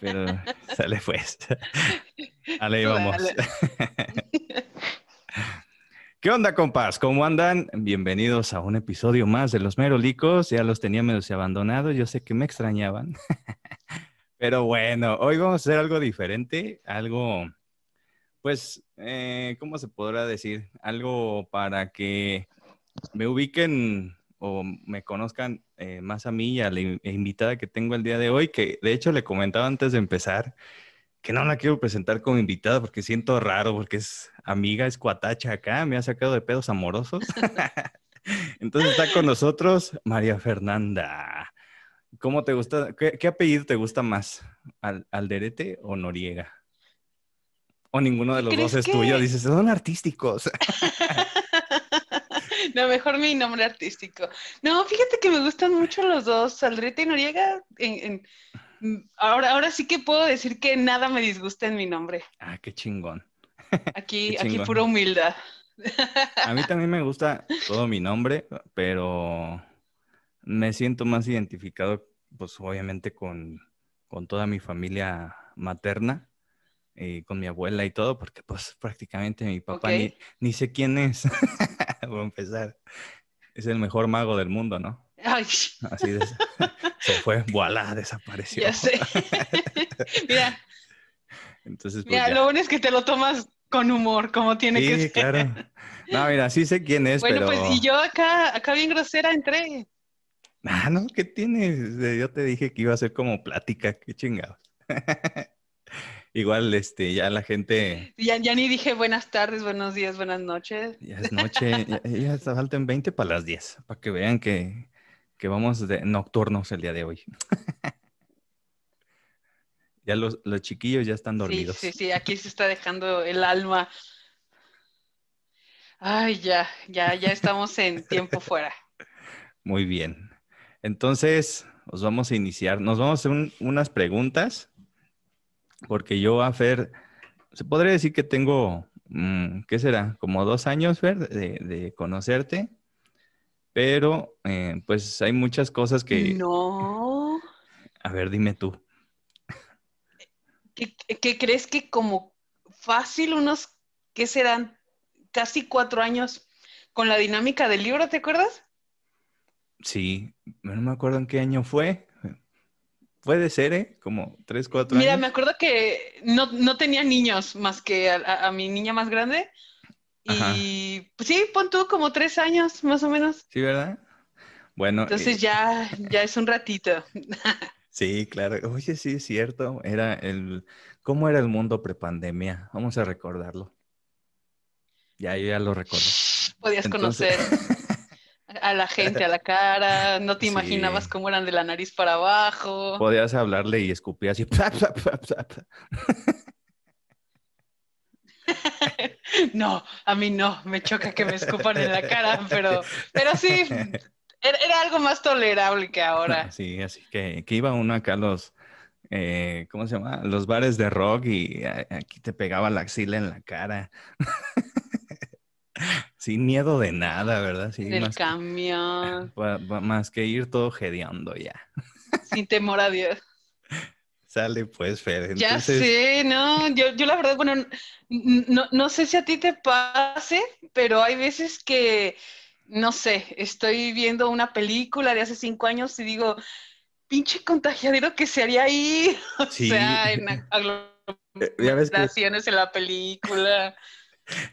Pero sale pues. Ale, vamos. ¿Qué onda, compas? ¿Cómo andan? Bienvenidos a un episodio más de Los Merolicos. Ya los tenía medio abandonados. Yo sé que me extrañaban. Pero bueno, hoy vamos a hacer algo diferente. Algo, pues, eh, ¿cómo se podrá decir? Algo para que me ubiquen o me conozcan eh, más a mí y a la invitada que tengo el día de hoy, que de hecho le comentaba antes de empezar que no la quiero presentar como invitada porque siento raro, porque es amiga, es cuatacha acá, me ha sacado de pedos amorosos. Entonces está con nosotros María Fernanda. ¿Cómo te gusta? ¿Qué, apellido te gusta más? ¿Al, ¿Alderete o Noriega? ¿O ninguno de los dos es tuyo? Dices, son artísticos. No, mejor mi nombre artístico. No, fíjate que me gustan mucho los dos, Saldrete y Noriega. ahora, ahora sí que puedo decir que nada me disgusta en mi nombre. Ah, qué chingón. Aquí, aquí pura humildad. A mí también me gusta todo mi nombre, pero me siento más identificado, pues obviamente con, con toda mi familia materna. Y con mi abuela y todo, porque pues prácticamente mi papá ni, ni, sé quién es. Voy a empezar. Es el mejor mago del mundo, ¿no? Ay. Así de, se fue, voilà, desapareció. Ya sé. Mira. Entonces, pues, mira, lo bueno es que te lo tomas con humor, como tiene que ser. Sí, claro. No, mira, sí sé quién es, bueno, pues, y yo acá, acá bien grosera entré. Ah, no, ¿qué tienes? Yo te dije que iba a ser como plática, qué chingados. Igual, este, ya la gente. Ya, ya ni dije buenas tardes, buenos días, buenas noches. Ya es noche, ya, ya faltan 20 para las 10, para que vean que, que vamos de nocturnos el día de hoy. ya los, los, chiquillos ya están dormidos. Sí, sí, sí, aquí se está dejando el alma. Ay, ya, ya, ya estamos en tiempo fuera. Muy bien. Entonces, os vamos a iniciar. Nos vamos a hacer unas preguntas porque yo a Fer, se podría decir que tengo, mm, ¿qué será? Como dos años, Fer, de, conocerte, pero eh, pues hay muchas cosas que... No. A ver, dime tú. ¿Qué, crees que como fácil unos, ¿qué serán? Casi cuatro años con la dinámica del libro, ¿te acuerdas? Sí, no me acuerdo en qué año fue. Puede ser, ¿eh? Como tres, cuatro años. Mira, me acuerdo que no, tenía niños más que a, mi niña más grande. Y pues sí, pon tú como tres años más o menos. Sí, ¿verdad? Bueno. Entonces eh, ya, ya es un ratito. sí, claro. Oye, sí, es cierto. Era el. ¿Cómo era el mundo prepandemia? Vamos a recordarlo. Ya, yo ya lo recuerdo. Podías conocer. a la gente a la cara, no te imaginabas cómo eran de la nariz para abajo. Podías hablarle y escupir así. no, a mí no, me choca que me escupan en la cara, pero, pero sí, era, algo más tolerable que ahora. Sí, así que, que iba uno acá a los, eh, ¿cómo se llama? Los bares de rock y aquí te pegaba la axila en la cara. Sin miedo de nada, ¿verdad? Sí, Del camión. más que ir todo gedeando ya. Sin temor a Dios. Sale pues, Fer. Ya sé, no, yo, yo la verdad, bueno, no, no sé si a ti te pase, pero hay veces que, no sé, estoy viendo una película de hace cinco años y digo, pinche contagiadero que se haría ahí, o sea, en aglomeraciones en la película.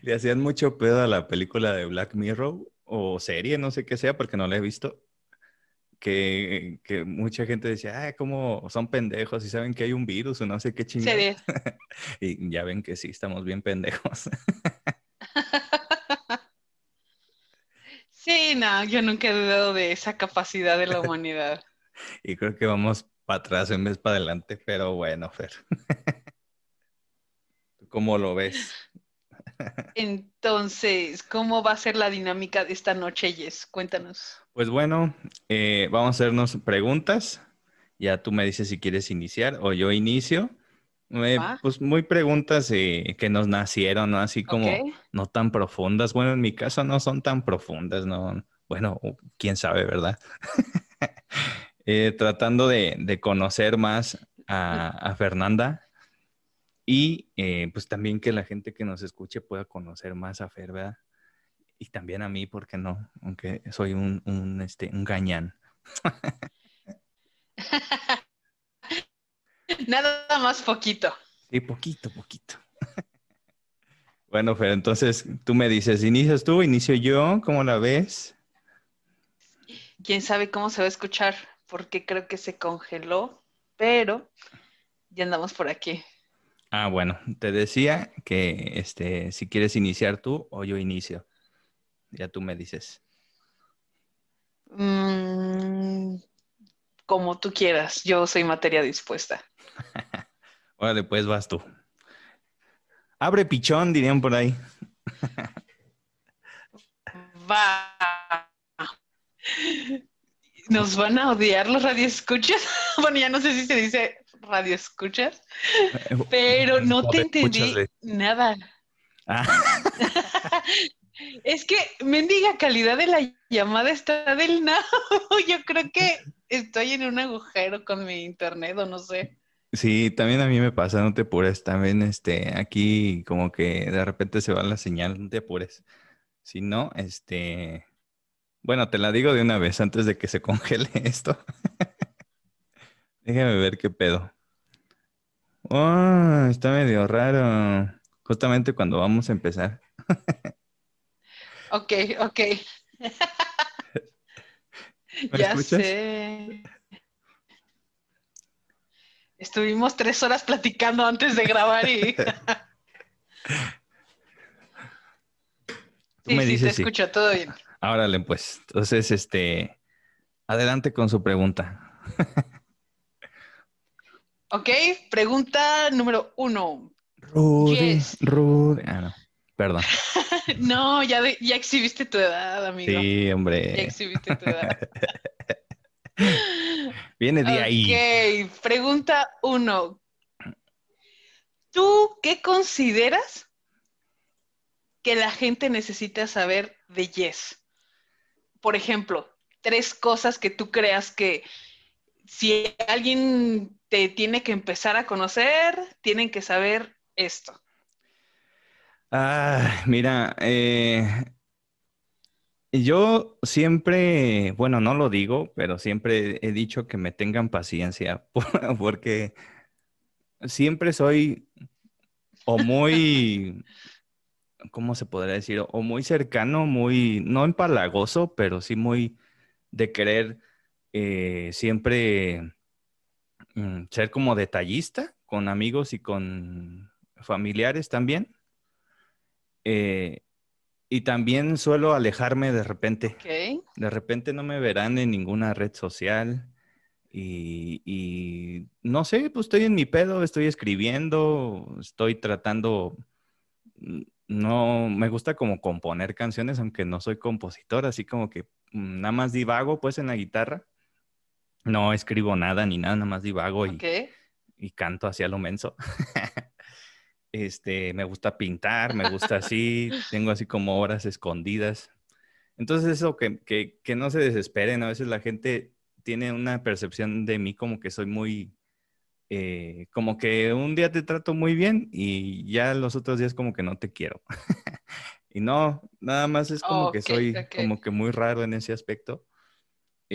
Le hacían mucho pedo a la película de Black Mirror o serie, no sé qué sea, porque no la he visto. Que, mucha gente decía, ah, como son pendejos y saben que hay un virus o no sé qué chingada. y ya ven que sí, estamos bien pendejos. sí, no, yo nunca he dudado de esa capacidad de la humanidad. y creo que vamos para atrás en vez para adelante, pero bueno, Fer. ¿Cómo lo ves? Entonces, ¿cómo va a ser la dinámica de esta noche, Jess? Cuéntanos. Pues bueno, eh, vamos a hacernos preguntas. Ya tú me dices si quieres iniciar o yo inicio. Eh, pues muy preguntas eh, que nos nacieron, ¿no? Así como no tan profundas. Bueno, en mi caso no son tan profundas, ¿no? Bueno, quién sabe, ¿verdad? tratando de, de, conocer más a, Fernanda. Y eh, pues también que la gente que nos escuche pueda conocer más a Fer, ¿verdad? Y también a mí, porque no? Aunque soy un, un, este, un gañán. Nada más poquito. Sí, poquito, poquito. bueno, Fer, entonces tú me dices, ¿inicias tú, inicio yo? ¿Cómo la ves? Quién sabe cómo se va a escuchar, porque creo que se congeló, pero ya andamos por aquí. Ah, bueno, te decía que este, si quieres iniciar tú o yo inicio. Ya tú me dices. Mm, como tú quieras, yo soy materia dispuesta. Órale, pues vas tú. Abre pichón, dirían por ahí. Va. Nos van a odiar los radioescuchas. Bueno, ya no sé si se dice radioescuchas, pero no te entendí nada. Ah. Es que mendiga calidad de la llamada está del nabo. Yo creo que estoy en un agujero con mi internet o no sé. Sí, también a mí me pasa, no te apures. También este, aquí como que de repente se va la señal, no te apures. Si no, este, bueno, te la digo de una vez antes de que se congele esto. Déjame ver qué pedo. Oh, está medio raro. Justamente cuando vamos a empezar. Ok, ok. ya sé. Estuvimos tres horas platicando antes de grabar y. sí, sí, te escucho, todo bien. Árale, pues. Entonces, este. Adelante con su pregunta. ok, pregunta número uno. Rudy, Rudy. Ah, no. Perdón. no, ya, ya exhibiste tu edad, amigo. Sí, hombre. Ya exhibiste tu edad. Viene de ahí. Ok, pregunta uno. ¿Tú qué consideras que la gente necesita saber de Yes? Por ejemplo, tres cosas que tú creas que si alguien te tiene que empezar a conocer, tienen que saber esto. Ah, mira, eh, yo siempre, bueno, no lo digo, pero siempre he dicho que me tengan paciencia, porque siempre soy o muy, ¿cómo se podría decir? O muy cercano, muy, no empalagoso, pero sí muy de querer eh, siempre mm, ser como detallista con amigos y con familiares también. Eh, y también suelo alejarme de repente. De repente no me verán en ninguna red social. Y, no sé, pues estoy en mi pedo, estoy escribiendo, estoy tratando, mm, no, me gusta como componer canciones, aunque no soy compositor, así como que mm, nada más divago pues en la guitarra. No escribo nada ni nada, nada más divago y, y canto hacia lo menso. Este, me gusta pintar, me gusta así, tengo así como horas escondidas. Entonces eso que, que, no se desesperen, a veces la gente tiene una percepción de mí como que soy muy, eh, como que un día te trato muy bien y ya los otros días como que no te quiero. y no, nada más es como que soy como que muy raro en ese aspecto.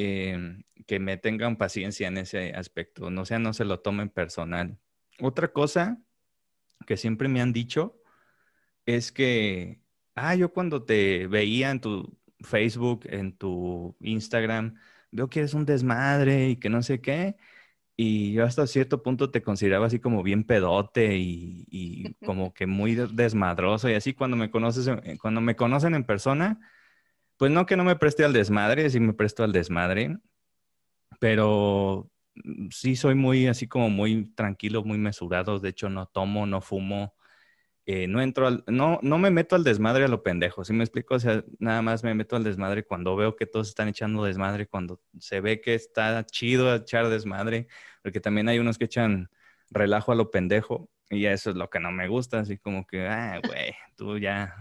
Em, que me tengan paciencia en ese aspecto, no sea, no se lo tomen personal. Otra cosa que siempre me han dicho es que, ah, yo cuando te veía en tu Facebook, en tu Instagram, veo que eres un desmadre y que no sé qué. Y yo hasta cierto punto te consideraba así como bien pedote y, como que muy desmadroso. Y así cuando me conoces, cuando me conocen en persona, pues no que no me preste al desmadre, sí me presto al desmadre, pero sí soy muy así como muy tranquilo, muy mesurado. De hecho, no tomo, no fumo, eh, no entro al, no, no me meto al desmadre a lo pendejo. ¿Sí me explico? O sea, nada más me meto al desmadre cuando veo que todos están echando desmadre, cuando se ve que está chido echar desmadre, porque también hay unos que echan relajo a lo pendejo y eso es lo que no me gusta, así como que, ah, güey, tú ya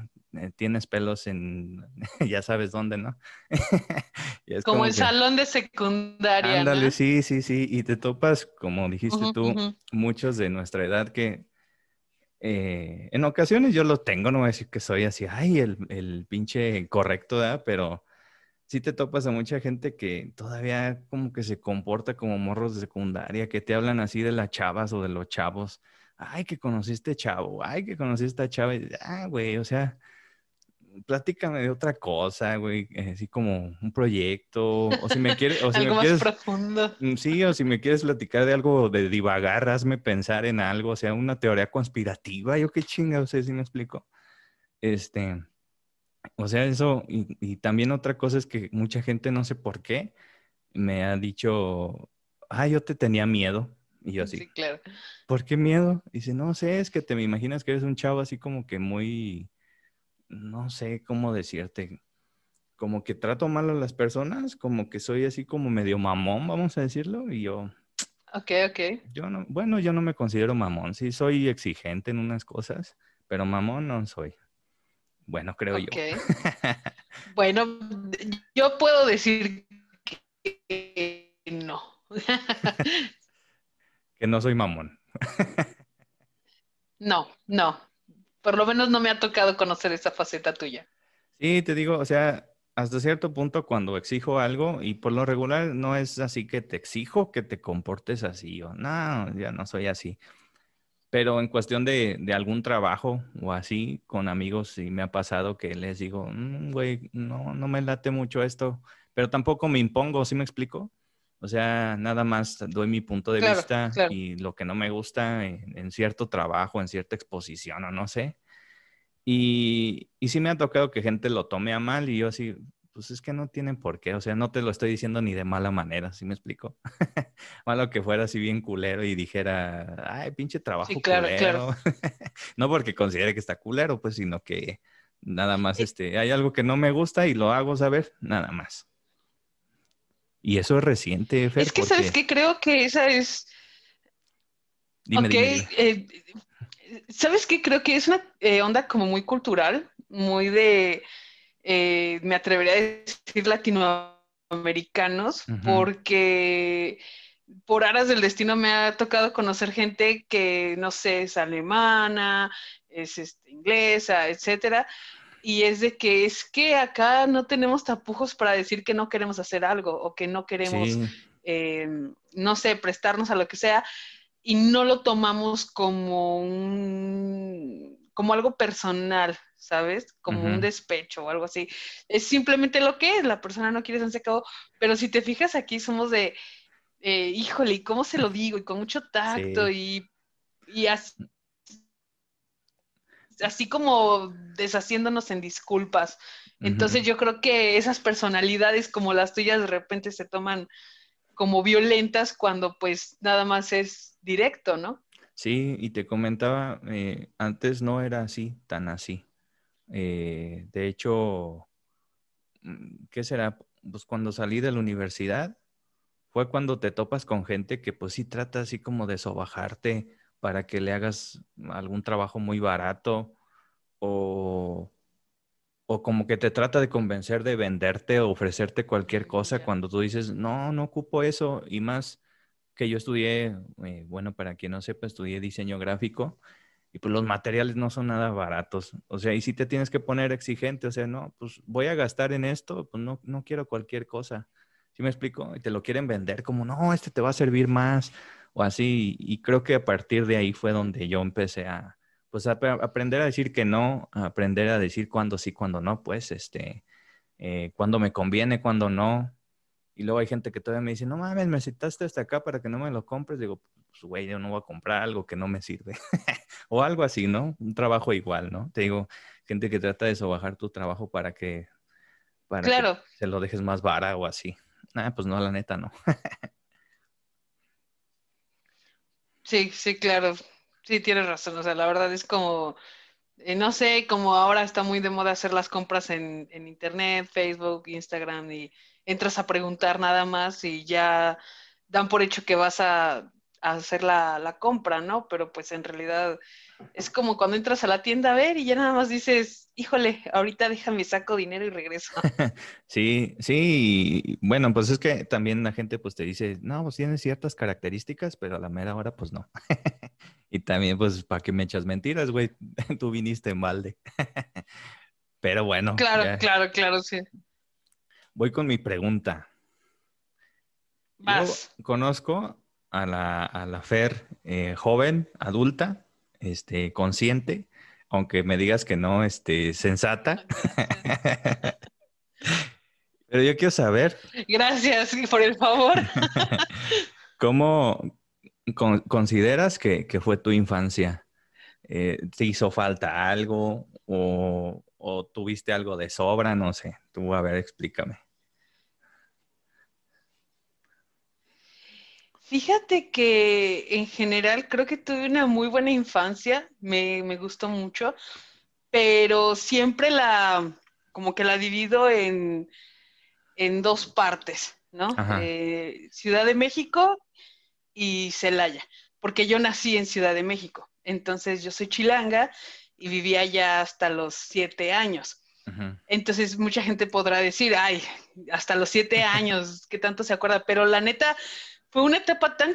tienes pelos en, ya sabes dónde, ¿no? como, el salón de secundaria. Ándale, sí, sí, sí. Y te topas, como dijiste tú, muchos de nuestra edad que eh, en ocasiones yo lo tengo, no voy a decir que soy así, ay, el, el pinche correcto, ¿verdad? Pero sí te topas a mucha gente que todavía como que se comporta como morros de secundaria, que te hablan así de las chavas o de los chavos. Ay, que conociste chavo, ay, que conociste a chava. Ah, güey, o sea, platícame de otra cosa, güey, eh, así como un proyecto, o si me quieres, o si algo me más profundo. Mm, sí, o si me quieres platicar de algo de divagar, hazme pensar en algo, o sea, una teoría conspirativa, yo qué chinga, o sea, si me explico. Este, o sea, eso, y, también otra cosa es que mucha gente, no sé por qué, me ha dicho, ah, yo te tenía miedo. Y yo así, sí, claro. ¿por qué miedo? Y dice, no sé, es que te me imaginas que eres un chavo así como que muy, no sé cómo decirte, como que trato mal a las personas, como que soy así como medio mamón, vamos a decirlo, y yo... Ok, ok. Yo no, bueno, yo no me considero mamón, sí soy exigente en unas cosas, pero mamón no soy. Bueno, creo yo. bueno, yo puedo decir que no. que no soy mamón. no, no. Por lo menos no me ha tocado conocer esa faceta tuya. Sí, te digo, o sea, hasta cierto punto cuando exijo algo, y por lo regular no es así que te exijo que te comportes así, o no, ya no soy así. Pero en cuestión de, algún trabajo o así, con amigos, sí me ha pasado que les digo, mm, güey, no, no me late mucho esto, pero tampoco me impongo, ¿sí me explico? O sea, nada más doy mi punto de vista y lo que no me gusta en, cierto trabajo, en cierta exposición o no sé. Y, y sí me ha tocado que gente lo tome a mal y yo así, pues es que no tienen por qué, o sea, no te lo estoy diciendo ni de mala manera, ¿sí me explico? Malo que fuera así bien culero y dijera, ay, pinche trabajo sí, claro, Claro. no porque considere que está culero, pues, sino que nada más, este, hay algo que no me gusta y lo hago saber, nada más. Y eso es reciente, Fer, Es que, ¿sabes qué? Creo que esa es... Dime, dime, eh, ¿Sabes qué? Creo que es una eh, onda como muy cultural, muy de eh, me atrevería a decir latinoamericanos, porque por aras del destino me ha tocado conocer gente que, no sé, es alemana, es este, inglesa, etcétera, y es de que es que acá no tenemos tapujos para decir que no queremos hacer algo o que no queremos, em, no sé, prestarnos a lo que sea, y no lo tomamos como un como algo personal, ¿sabes? Como un despecho o algo así. Es simplemente lo que es, la persona no quiere ser secado, pero si te fijas aquí somos de, eh, híjole, ¿y cómo se lo digo? Y con mucho tacto y, así, así como deshaciéndonos en disculpas. Entonces yo creo que esas personalidades como las tuyas de repente se toman como violentas cuando pues nada más es directo, ¿no? Sí, y te comentaba, eh, antes no era así, tan así. Eh, de hecho, mm, ¿qué será? Pues cuando salí de la universidad, fue cuando te topas con gente que pues sí trata así como de sobajarte para que le hagas algún trabajo muy barato o, o como que te trata de convencer de venderte o ofrecerte cualquier cosa cuando tú dices, no, no ocupo eso y más que yo estudié, eh, bueno, para quien no sepa, estudié diseño gráfico y pues los materiales no son nada baratos. O sea, y si te tienes que poner exigente, o sea, no, pues voy a gastar en esto, pues no, no quiero cualquier cosa. ¿Sí me explico? Y te lo quieren vender como, no, este te va a servir más o así. Y creo que a partir de ahí fue donde yo empecé a, pues a, aprender a decir que no, a aprender a decir cuándo sí, cuándo no, pues, este, eh, cuándo me conviene, cuándo no. Y luego hay gente que todavía me dice, no mames, me citaste hasta acá para que no me lo compres. Digo, pues güey, yo no voy a comprar algo que no me sirve. o algo así, ¿no? Un trabajo igual, ¿no? Te digo, gente que trata de sobajar tu trabajo para que, para que se lo dejes más vara o así. Ah, pues no, la neta no. sí, sí, claro. Sí, tienes razón. O sea, la verdad es como, eh, no sé, como ahora está muy de moda hacer las compras en, en Internet, Facebook, Instagram y entras a preguntar nada más y ya dan por hecho que vas a hacer la, la, compra, ¿no? Pero pues en realidad es como cuando entras a la tienda a ver y ya nada más dices, híjole, ahorita déjame saco dinero y regreso. sí, sí, bueno, pues es que también la gente pues te dice, no, pues tiene ciertas características, pero a la mera hora pues no. y también pues, ¿para qué me echas mentiras, güey? Tú viniste en balde. pero bueno. Claro, claro, claro, sí. Voy con mi pregunta. Vas. conozco a la, a la Fer eh, joven, adulta, este, consciente, aunque me digas que no, este, sensata. Pero yo quiero saber. Gracias por el favor. ¿Cómo consideras que, fue tu infancia? Eh, ¿Te hizo falta algo o, o tuviste algo de sobra? No sé. Tú, a ver, explícame. Fíjate que en general creo que tuve una muy buena infancia, me, gustó mucho, pero siempre la, como que la divido en, dos partes, ¿no? Eh, Ciudad de México y Celaya, porque yo nací en Ciudad de México, entonces yo soy chilanga y vivía allá hasta los siete años. Entonces mucha gente podrá decir, ay, hasta los siete años, ¿qué tanto se acuerda? Pero la neta, fue una etapa tan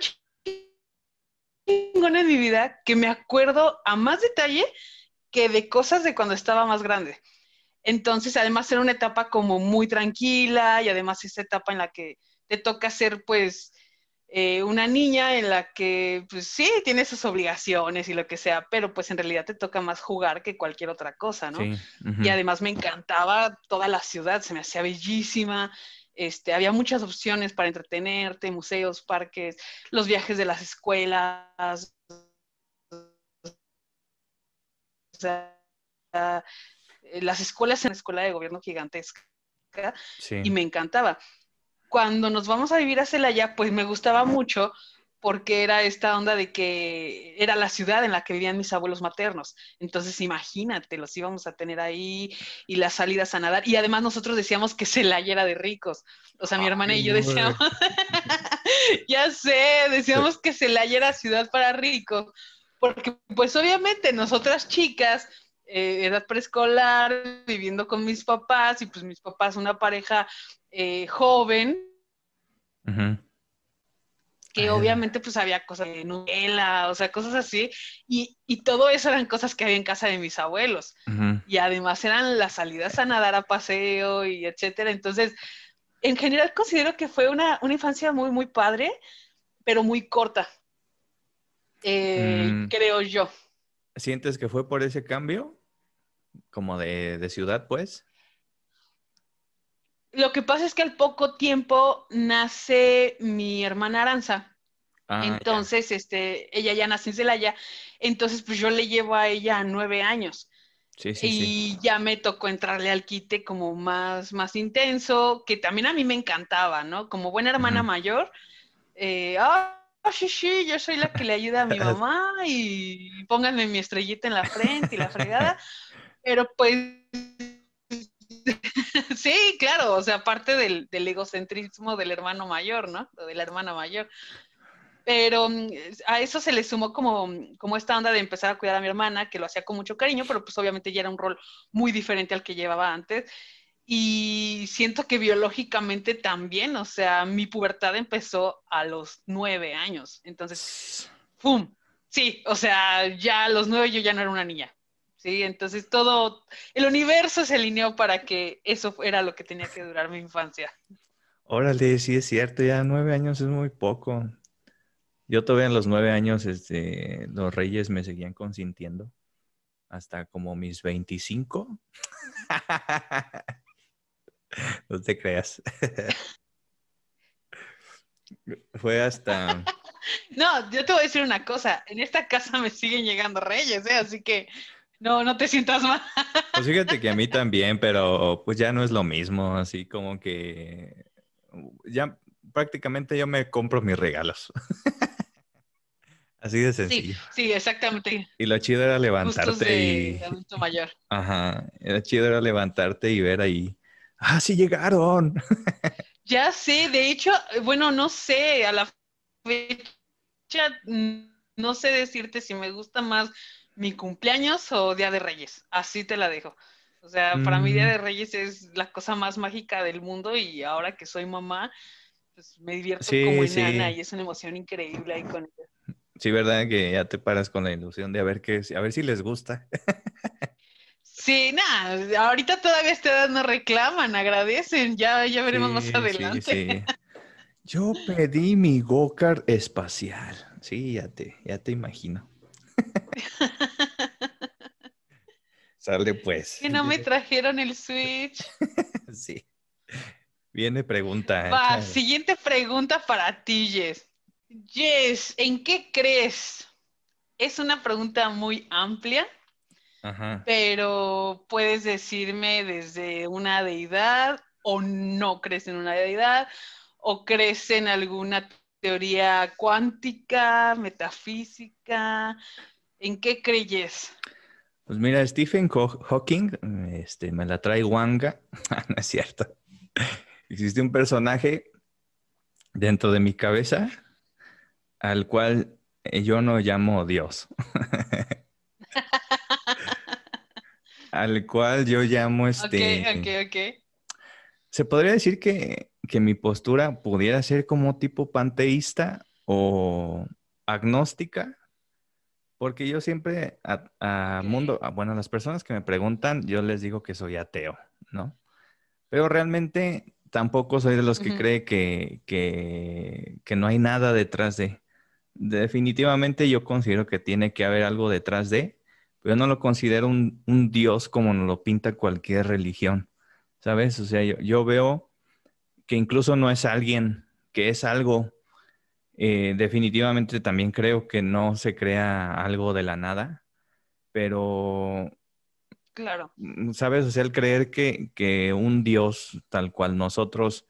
chingona en mi vida que me acuerdo a más detalle que de cosas de cuando estaba más grande. Entonces, además era una etapa como muy tranquila y además esta etapa en la que te toca ser pues eh, una niña en la que pues sí, tiene sus obligaciones y lo que sea, pero pues en realidad te toca más jugar que cualquier otra cosa, ¿no? Y además me encantaba toda la ciudad, se me hacía bellísima, este, había muchas opciones para entretenerte, museos, parques, los viajes de las escuelas. las escuelas en la escuela de gobierno gigantesca y me encantaba. Cuando nos vamos a vivir a Celaya, pues me gustaba mucho porque era esta onda de que era la ciudad en la que vivían mis abuelos maternos. Entonces, imagínate, los íbamos a tener ahí y las salidas a nadar. Y además nosotros decíamos que Celaya era de ricos. O sea, mi hermana y yo decíamos, ya sé, decíamos que Celaya era ciudad para ricos. Porque, pues obviamente, nosotras chicas, eh, edad preescolar, viviendo con mis papás, y pues mis papás, una pareja eh, joven, que obviamente pues había cosas de novela, o sea, cosas así, y, todo eso eran cosas que había en casa de mis abuelos, y además eran las salidas a nadar a paseo y etcétera, entonces, en general considero que fue una, infancia muy, muy padre, pero muy corta, eh, mm. creo yo. ¿Sientes que fue por ese cambio? Como de, de ciudad, pues. Lo que pasa es que al poco tiempo nace mi hermana Aranza. Ah, entonces, este, ella ya nace en Celaya. Entonces, pues yo le llevo a ella nueve años. Sí, sí, y ya me tocó entrarle al quite como más, más intenso, que también a mí me encantaba, ¿no? Como buena hermana mayor, eh, ah, sí, sí, yo soy la que le ayuda a mi mamá y pónganme mi estrellita en la frente y la fregada. Pero pues sí, claro, o sea, parte del, egocentrismo del hermano mayor, ¿no? de la hermana mayor. Pero mm, a eso se le sumó como, como esta onda de empezar a cuidar a mi hermana, que lo hacía con mucho cariño, pero pues obviamente ya era un rol muy diferente al que llevaba antes. Y siento que biológicamente también, o sea, mi pubertad empezó a los nueve años. Entonces, ¡pum! Sí, o sea, ya a los nueve yo ya no era una niña. ¿Sí? Entonces todo, el universo se alineó para que eso era lo que tenía que durar mi infancia. Órale, sí es cierto, ya nueve años es muy poco. Yo todavía en los nueve años, este, los reyes me seguían consintiendo hasta como mis 25. no te creas. Fue hasta... No, yo te voy a decir una cosa, en esta casa me siguen llegando reyes, ¿eh? así que no, no te sientas mal. Pues fíjate que a mí también, pero pues ya no es lo mismo, así como que ya prácticamente yo me compro mis regalos. Así de sencillo. Sí, sí, exactamente. Y lo chido era levantarte y. adulto mayor. Ajá. Lo chido era levantarte y ver ahí. ¡Ah, sí llegaron! Ya sé, de hecho, bueno, no sé, a la fecha no sé decirte si me gusta más mi cumpleaños o Día de Reyes. Así te la dejo. O sea, para mí Día mm. de Reyes es la cosa más mágica del mundo y ahora que soy mamá, pues me divierto como enana y es una emoción increíble ahí con ella. Sí, ¿verdad? Que ya te paras con la ilusión de a ver qué, a ver si les gusta. Sí, nada, ahorita todavía esta edad no reclaman, agradecen, ya, ya veremos más adelante. Yo pedí mi go-kart espacial. Sí, ya te, ya te imagino. Sale pues. Que no me trajeron el Switch. sí. Viene pregunta. Va, siguiente pregunta para ti, Jess. Jess, ¿en qué crees? Es una pregunta muy amplia, pero puedes decirme desde una deidad o no crees en una deidad o crees en alguna teoría cuántica, metafísica. ¿En qué creyes? Pues mira, Stephen Hawking, este, me la trae Wanga, no es cierto. Existe un personaje dentro de mi cabeza al cual yo no llamo Dios. al cual yo llamo este. Ok, ok, ok. Se podría decir que, que mi postura pudiera ser como tipo panteísta o agnóstica, porque yo siempre a, mundo, bueno, a las personas que me preguntan, yo les digo que soy ateo, ¿no? Pero realmente tampoco soy de los que cree que, que, no hay nada detrás de. Definitivamente yo considero que tiene que haber algo detrás de, pero yo no lo considero un, Dios como nos lo pinta cualquier religión, ¿sabes? O sea, yo, veo que incluso no es alguien, que es algo. Eh, definitivamente también creo que no se crea algo de la nada, pero Claro. Mm, ¿Sabes? O sea, el creer que, un Dios tal cual nosotros,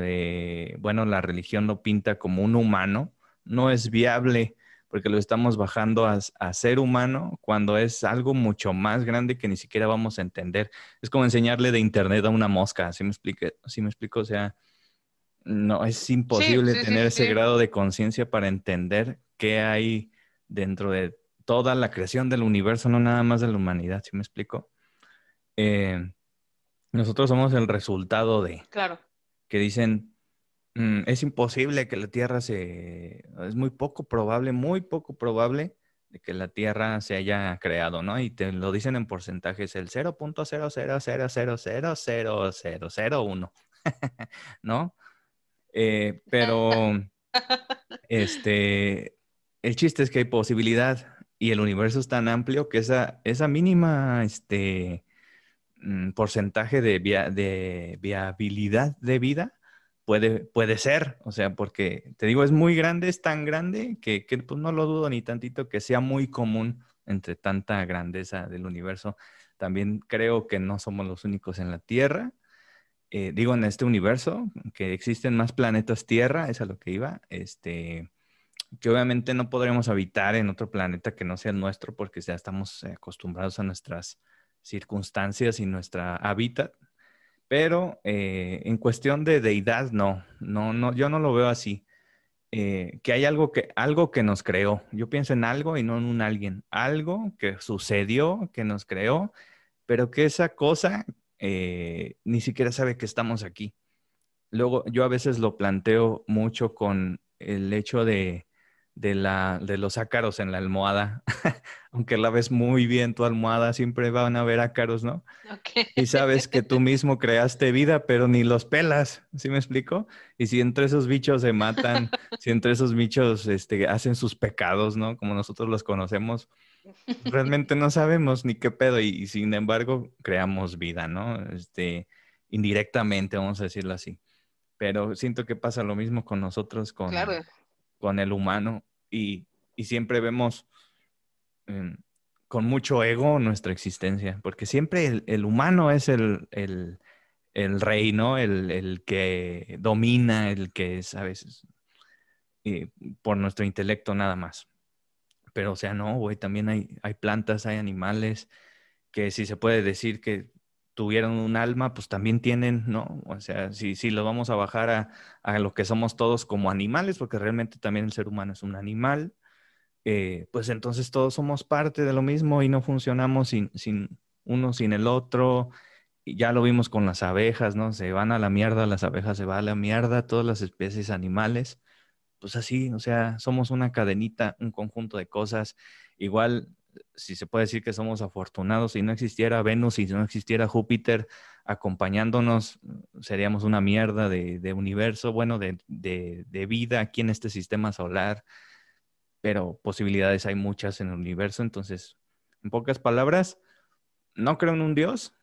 eh, bueno, la religión lo pinta como un humano, no es viable porque lo estamos bajando a, ser humano cuando es algo mucho más grande que ni siquiera vamos a entender. Es como enseñarle de internet a una mosca, ¿sí me explico? ¿Sí me explico? O sea, no, es imposible tener ese grado de conciencia para entender qué hay dentro de toda la creación del universo, no nada más de la humanidad, ¿sí me explico? Eh, nosotros somos el resultado de... Claro. Que dicen, mm, es imposible que la Tierra se... Es muy poco probable, muy poco probable de que la Tierra se haya creado, ¿no? Y te lo dicen en porcentajes, el 0.000000001, ¿no? Eh, pero, este, el chiste es que hay posibilidad y el universo es tan amplio que esa, esa mínima este, mm, porcentaje de, de viabilidad de vida puede, puede ser, o sea, porque te digo, es muy grande, es tan grande que, pues, no lo dudo ni tantito que sea muy común entre tanta grandeza del universo. También creo que no somos los únicos en la Tierra. Eh, digo, en este universo, que existen más planetas Tierra, es a lo que iba. Este, que obviamente no podremos habitar en otro planeta que no sea el nuestro porque ya estamos eh, acostumbrados a nuestras circunstancias y nuestra hábitat. Pero eh, en cuestión de deidad, no, no, no, yo no lo veo así. Eh, que hay algo que, algo que nos creó. Yo pienso en algo y no en un alguien. Algo que sucedió, que nos creó, pero que esa cosa ni siquiera sabe que estamos aquí. Luego, yo a veces lo planteo mucho con el hecho de, de, la, de los ácaros en la almohada. Aunque la ves muy bien tu almohada, siempre van a haber ácaros, ¿no? Y sabes que tú mismo creaste vida, pero ni los pelas, ¿sí me explico? Y si entre esos bichos se matan, si entre esos bichos este, hacen sus pecados, ¿no? Como nosotros los conocemos, realmente no sabemos ni qué pedo y, sin embargo creamos vida, ¿no? Este, indirectamente, vamos a decirlo así. Pero siento que pasa lo mismo con nosotros, con, con el humano y, siempre vemos em, con mucho ego nuestra existencia, porque siempre el, humano es el, rey, ¿no? El, que domina, el que es a veces por nuestro intelecto nada más. Pero, o sea, no, güey, también hay, hay plantas, hay animales que si se puede decir que tuvieron un alma, pues también tienen, ¿no? O sea, si, si lo vamos a bajar a, a, lo que somos todos como animales, porque realmente también el ser humano es un animal, eh, pues entonces todos somos parte de lo mismo y no funcionamos sin, sin uno, sin el otro. Ya lo vimos con las abejas, ¿no? Se van a la mierda, las abejas se van a la mierda, todas las especies animales. Pues así, o sea, somos una cadenita, un conjunto de cosas. Igual si se puede decir que somos afortunados, si no existiera Venus, si no existiera Júpiter acompañándonos, seríamos una mierda de, universo, bueno, de, vida aquí en este sistema solar, pero posibilidades hay muchas en el universo, entonces, en pocas palabras, no creo en un Dios,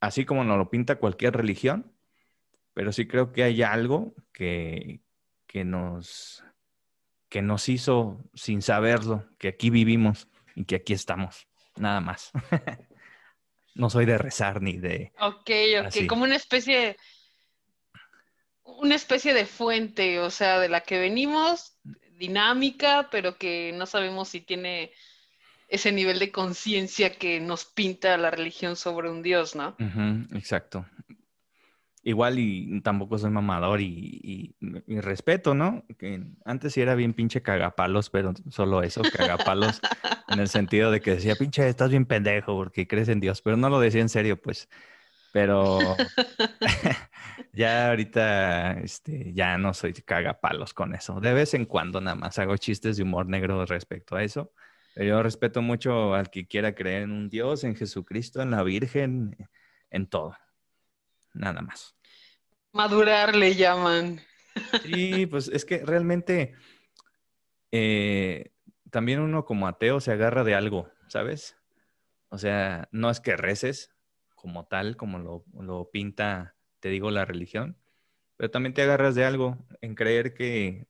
así como nos lo pinta cualquier religión, pero sí creo que hay algo que, que nos que nos hizo sin saberlo, que aquí vivimos y que aquí estamos, nada más. no soy de rezar ni de... Ok, ok, como una especie, una especie de fuente, o sea, de la que venimos, dinámica, pero que no sabemos si tiene ese nivel de conciencia que nos pinta la religión sobre un Dios, ¿no? exacto igual y tampoco soy mamador y, respeto, ¿no? Que antes sí era bien pinche cagapalos, pero solo eso, cagapalos, en el sentido de que decía, pinche, estás bien pendejo porque crees en Dios, pero no lo decía en serio, pues. Pero ya ahorita, este, ya no soy cagapalos con eso. De vez en cuando nada más hago chistes de humor negro respecto a eso. Yo respeto mucho al que quiera creer en un Dios, en Jesucristo, en la Virgen, en todo. Nada más. Madurar le llaman. Sí, pues es que realmente eh, también uno como ateo se agarra de algo, ¿sabes? O sea, no es que reces como tal, como lo, lo pinta, te digo, la religión, pero también te agarras de algo en creer que,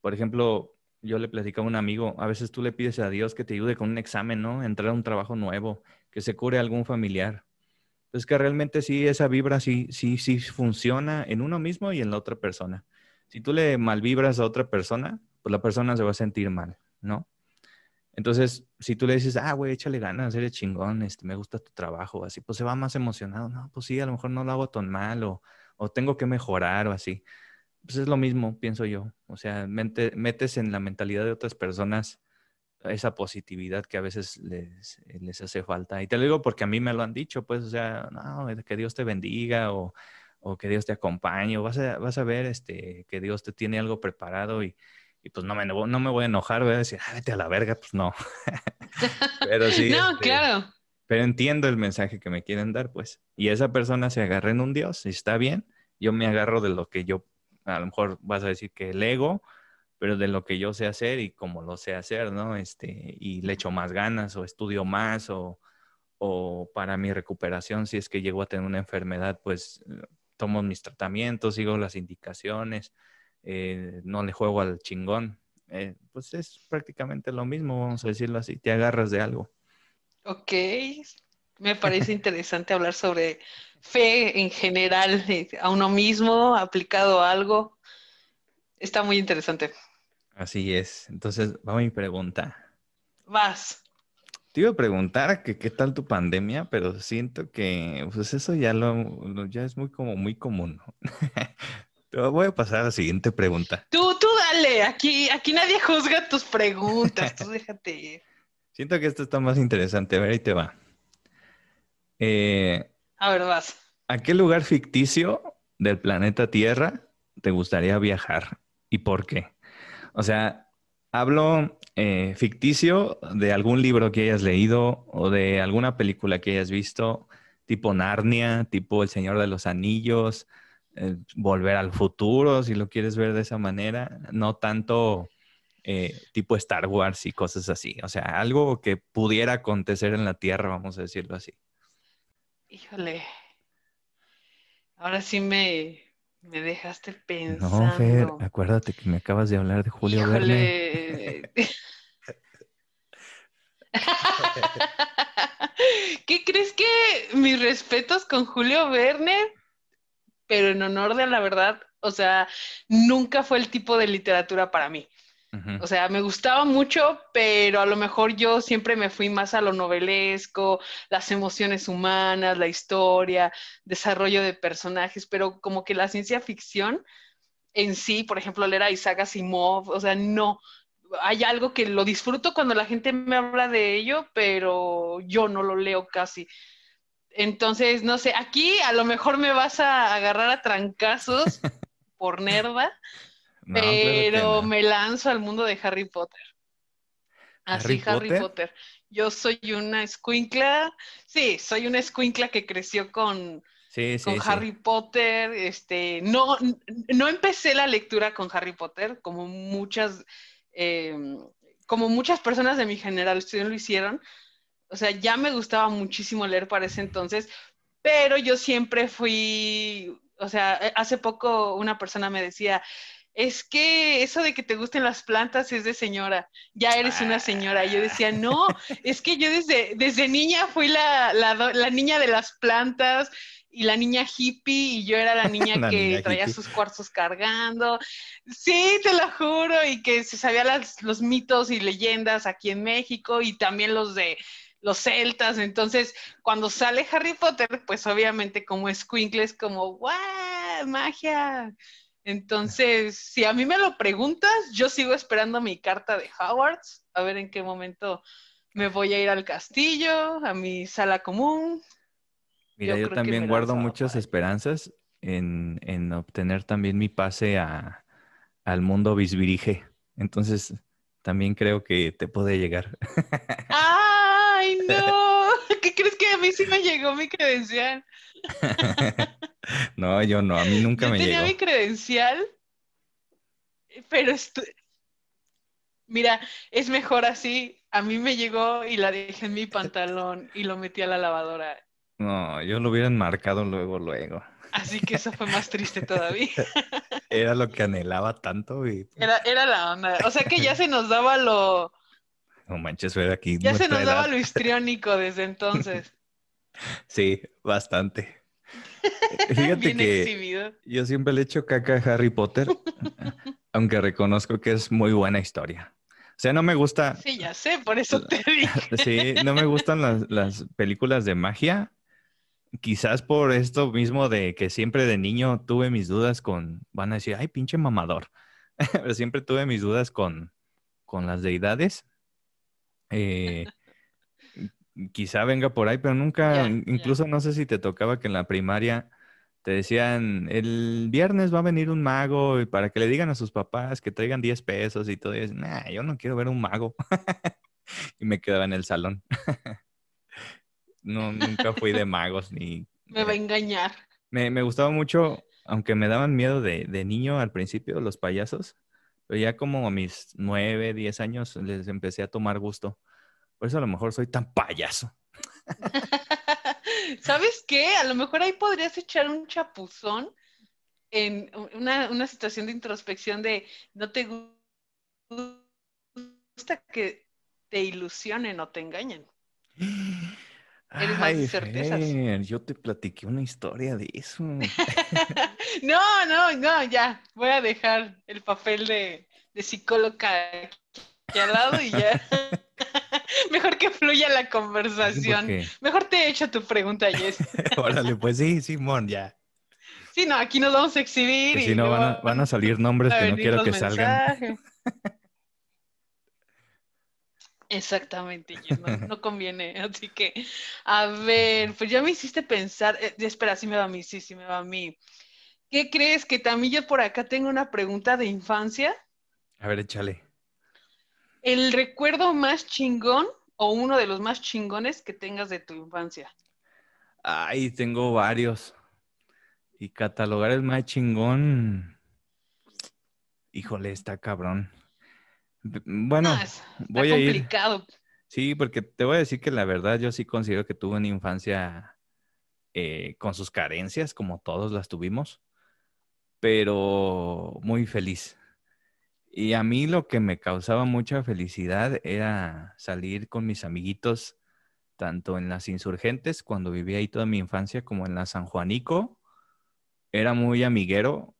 por ejemplo, yo le platicaba a un amigo, a veces tú le pides a Dios que te ayude con un examen, ¿no? Entrar a un trabajo nuevo, que se cure algún familiar. Es que realmente sí, esa vibra sí, sí, sí funciona en uno mismo y en la otra persona. Si tú le malvibras a otra persona, pues la persona se va a sentir mal, ¿no? Entonces, si tú le dices, ah, güey, échale ganas, eres chingón, este, me gusta tu trabajo, así, pues se va más emocionado. No, pues sí, a lo mejor no lo hago tan mal o, o tengo que mejorar o así. Pues es lo mismo, pienso yo. O sea, metes en la mentalidad de otras personas esa positividad que a veces les, les, hace falta. Y te lo digo porque a mí me lo han dicho, pues, o sea, no, que Dios te bendiga o, o que Dios te acompañe, o vas a, vas a ver este, que Dios te tiene algo preparado y, y pues no me, no me voy a enojar, voy a decir, ah, vete a la verga, pues no. pero sí. no, este, claro. Pero entiendo el mensaje que me quieren dar, pues. Y esa persona se agarra en un Dios y está bien. Yo me agarro de lo que yo, a lo mejor vas a decir que el ego, pero de lo que yo sé hacer y como lo sé hacer, ¿no? Este, y le echo más ganas o estudio más o, o para mi recuperación, si es que llego a tener una enfermedad, pues tomo mis tratamientos, sigo las indicaciones, eh, no le juego al chingón. Eh, pues es prácticamente lo mismo, vamos a decirlo así, te agarras de algo. Ok, me parece interesante hablar sobre fe en general, eh, a uno mismo, aplicado a algo. Está muy interesante. Así es. Entonces, va mi pregunta. Vas. Te iba a preguntar que qué tal tu pandemia, pero siento que pues eso ya lo, ya es muy como muy común. Te voy a pasar a la siguiente pregunta. Tú, tú dale, aquí, aquí nadie juzga tus preguntas, tú déjate ir. Siento que esto está más interesante. A ver, ahí te va. Eh, a ver, vas. ¿A qué lugar ficticio del planeta Tierra te gustaría viajar y por qué? O sea, hablo eh, ficticio de algún libro que hayas leído o de alguna película que hayas visto, tipo Narnia, tipo El Señor de los Anillos, eh, Volver al Futuro, si lo quieres ver de esa manera, no tanto eh, tipo Star Wars y cosas así. O sea, algo que pudiera acontecer en la Tierra, vamos a decirlo así. Híjole. Ahora sí me, me dejaste pensando. No, Fer, acuérdate que me acabas de hablar de Julio Verne. ¿Qué crees que mis respetos con Julio Verne? Pero en honor de la verdad, o sea, nunca fue el tipo de literatura para mí. O sea, me gustaba mucho, pero a lo mejor yo siempre me fui más a lo novelesco, las emociones humanas, la historia, desarrollo de personajes, pero como que la ciencia ficción en sí, por ejemplo, leer a Isaac Asimov, o sea, no. Hay algo que lo disfruto cuando la gente me habla de ello, pero yo no lo leo casi. Entonces, no sé, aquí a lo mejor me vas a agarrar a trancazos por pero me lanzo al mundo de Harry Potter. Así, Harry, Potter? Yo soy una escuincla, sí, soy una escuincla que creció con, con Harry Potter. Este, no, no empecé la lectura con Harry Potter, como muchas, em, como muchas personas de mi generación lo hicieron. O sea, ya me gustaba muchísimo leer para ese entonces, pero yo siempre fui, o sea, hace poco una persona me decía, es que eso de que te gusten las plantas es de señora, ya eres una señora. Yo decía, no, es que yo desde, desde niña fui la, la, niña de las plantas y la niña hippie y yo era la niña que traía sus cuarzos cargando. Sí, te lo juro, y que se sabía los mitos y leyendas aquí en México y también los de los celtas. Entonces, cuando sale Harry Potter, pues obviamente como es es como, ¡guau! ¡Magia! Entonces, si a mí me lo preguntas, yo sigo esperando mi carta de Hogwarts, a ver en qué momento me voy a ir al castillo, a mi sala común. Mira, yo, también guardo muchas esperanzas en, obtener también mi pase a, al mundo bisbirige. Entonces, también creo que te puede llegar. ¡Ay, no! ¿Qué crees que a mí sí me llegó mi credencial? no, yo no, a mí nunca me llegó. Tenía mi credencial, pero mira, es mejor así. A mí me llegó y la dejé en mi pantalón y lo metí a la lavadora. No, yo lo hubieran marcado luego, luego. Así que eso fue más triste todavía. Era lo que anhelaba tanto y... Era, era la onda. O sea que ya se nos daba lo... No manches, fue aquí. Ya se nos daba lo histriónico desde entonces. Sí, bastante. Fíjate que yo siempre le echo caca a Harry Potter, aunque reconozco que es muy buena historia. O sea, no me gusta. Sí, ya sé, por eso te dije. Sí, no me gustan las, las películas de magia. Quizás por esto mismo de que siempre de niño tuve mis dudas con. Van a decir, ay, pinche mamador. Pero siempre tuve mis dudas con, con las deidades. Eh, quizá venga por ahí, pero nunca, incluso no sé si te tocaba que en la primaria te decían, el viernes va a venir un mago y para que le digan a sus papás que traigan 10 pesos y todo. Nah, yo no quiero ver un mago. y me quedaba en el salón. no, nunca fui de magos ni... Me va a engañar. Me, me gustaba mucho, aunque me daban miedo de, de, niño al principio, los payasos, pero ya como a mis 9, 10 años les empecé a tomar gusto. Por eso a lo mejor soy tan payaso. ¿Sabes qué? A lo mejor ahí podrías echar un chapuzón en una, situación de introspección de no te gusta que te ilusionen o te engañen. Eres más certezas. yo te platiqué una historia de eso. no, no, no, ya. Voy a dejar el papel de, de psicóloga aquí al lado y ya. Mejor que fluya la conversación. Mejor te he hecho tu pregunta, Jess. Órale, pues sí, Simón, ya. Sí, no, aquí nos vamos a exhibir. y si no, van a, salir nombres que no quiero que salgan. Exactamente, no, conviene. Así que, a ver, pues ya me hiciste pensar. Eh, espera, sí me va a mí, sí, sí me va a mí. ¿Qué crees que también yo por acá tengo una pregunta de infancia? A ver, échale. ¿El recuerdo más chingón o uno de los más chingones que tengas de tu infancia? Ay, tengo varios. Y catalogar el más chingón. Híjole, está cabrón. Bueno, voy a ir. Sí, porque te voy a decir que la verdad yo sí considero que tuve una infancia eh, con sus carencias, como todos las tuvimos, pero muy feliz. Y a mí lo que me causaba mucha felicidad era salir con mis amiguitos, tanto en las insurgentes, cuando vivía ahí toda mi infancia, como en la San Juanico. Era muy amiguero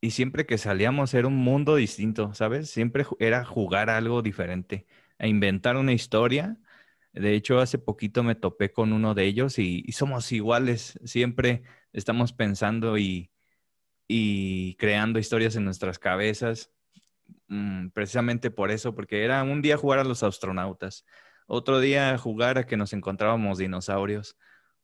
y siempre que salíamos era un mundo distinto, ¿sabes? Siempre era jugar algo diferente, a inventar una historia. De hecho, hace poquito me topé con uno de ellos y, somos iguales. Siempre estamos pensando y, creando historias en nuestras cabezas. Mm, precisamente por eso, porque era un día jugar a los astronautas, otro día jugar a que nos encontrábamos dinosaurios,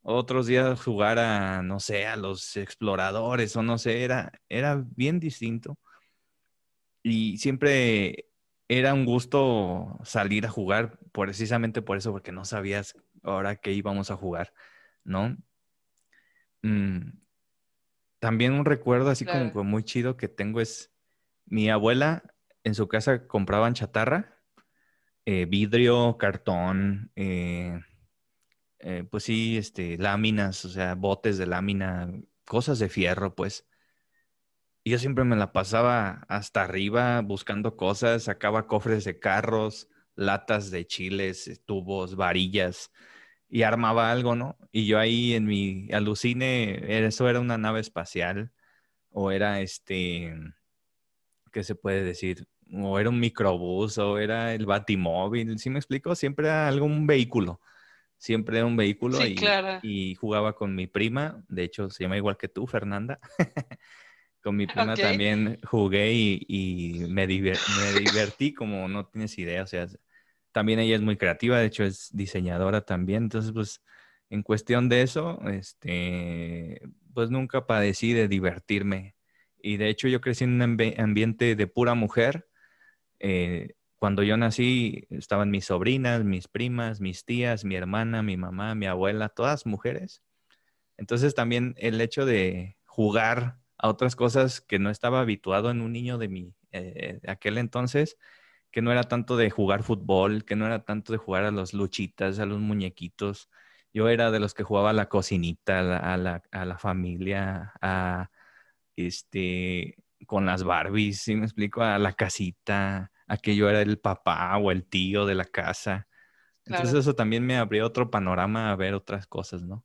otros días jugar a, no sé, a los exploradores o no sé, era, era bien distinto. Y siempre era un gusto salir a jugar, precisamente por eso, porque no sabías ahora qué íbamos a jugar, ¿no? Mm, también un recuerdo así como muy chido que tengo es mi abuela en su casa compraban chatarra, eh, vidrio, cartón, eh, eh, pues sí, este, láminas, o sea, botes de lámina, cosas de fierro, pues. Y yo siempre me la pasaba hasta arriba buscando cosas, sacaba cofres de carros, latas de chiles, tubos, varillas y armaba algo, ¿no? Y yo ahí en mi alucine, eso era una nave espacial o era este, ¿qué se puede decir? O era un microbús o era el batimóvil, ¿sí me explico? Siempre era algún vehículo siempre era un vehículo y, jugaba con mi prima, de hecho se llama igual que tú, Fernanda. con mi prima también jugué y, me, divertí como no tienes idea, o sea, también ella es muy creativa, de hecho es diseñadora también, entonces pues en cuestión de eso, este, pues nunca padecí de divertirme. Y de hecho yo crecí en un ambiente de pura mujer. Eh, cuando yo nací estaban mis sobrinas, mis primas, mis tías, mi hermana, mi mamá, mi abuela, todas mujeres. Entonces también el hecho de jugar a otras cosas que no estaba habituado en un niño de mi eh, aquel entonces, que no era tanto de jugar fútbol, que no era tanto de jugar a los luchitas, a los muñequitos. Yo era de los que jugaba a la cocinita, a la, a la, familia, a este, con las Barbies, ¿sí me explico? A la casita, aquello era el papá o el tío de la casa. Entonces eso también me abrió otro panorama a ver otras cosas, ¿no?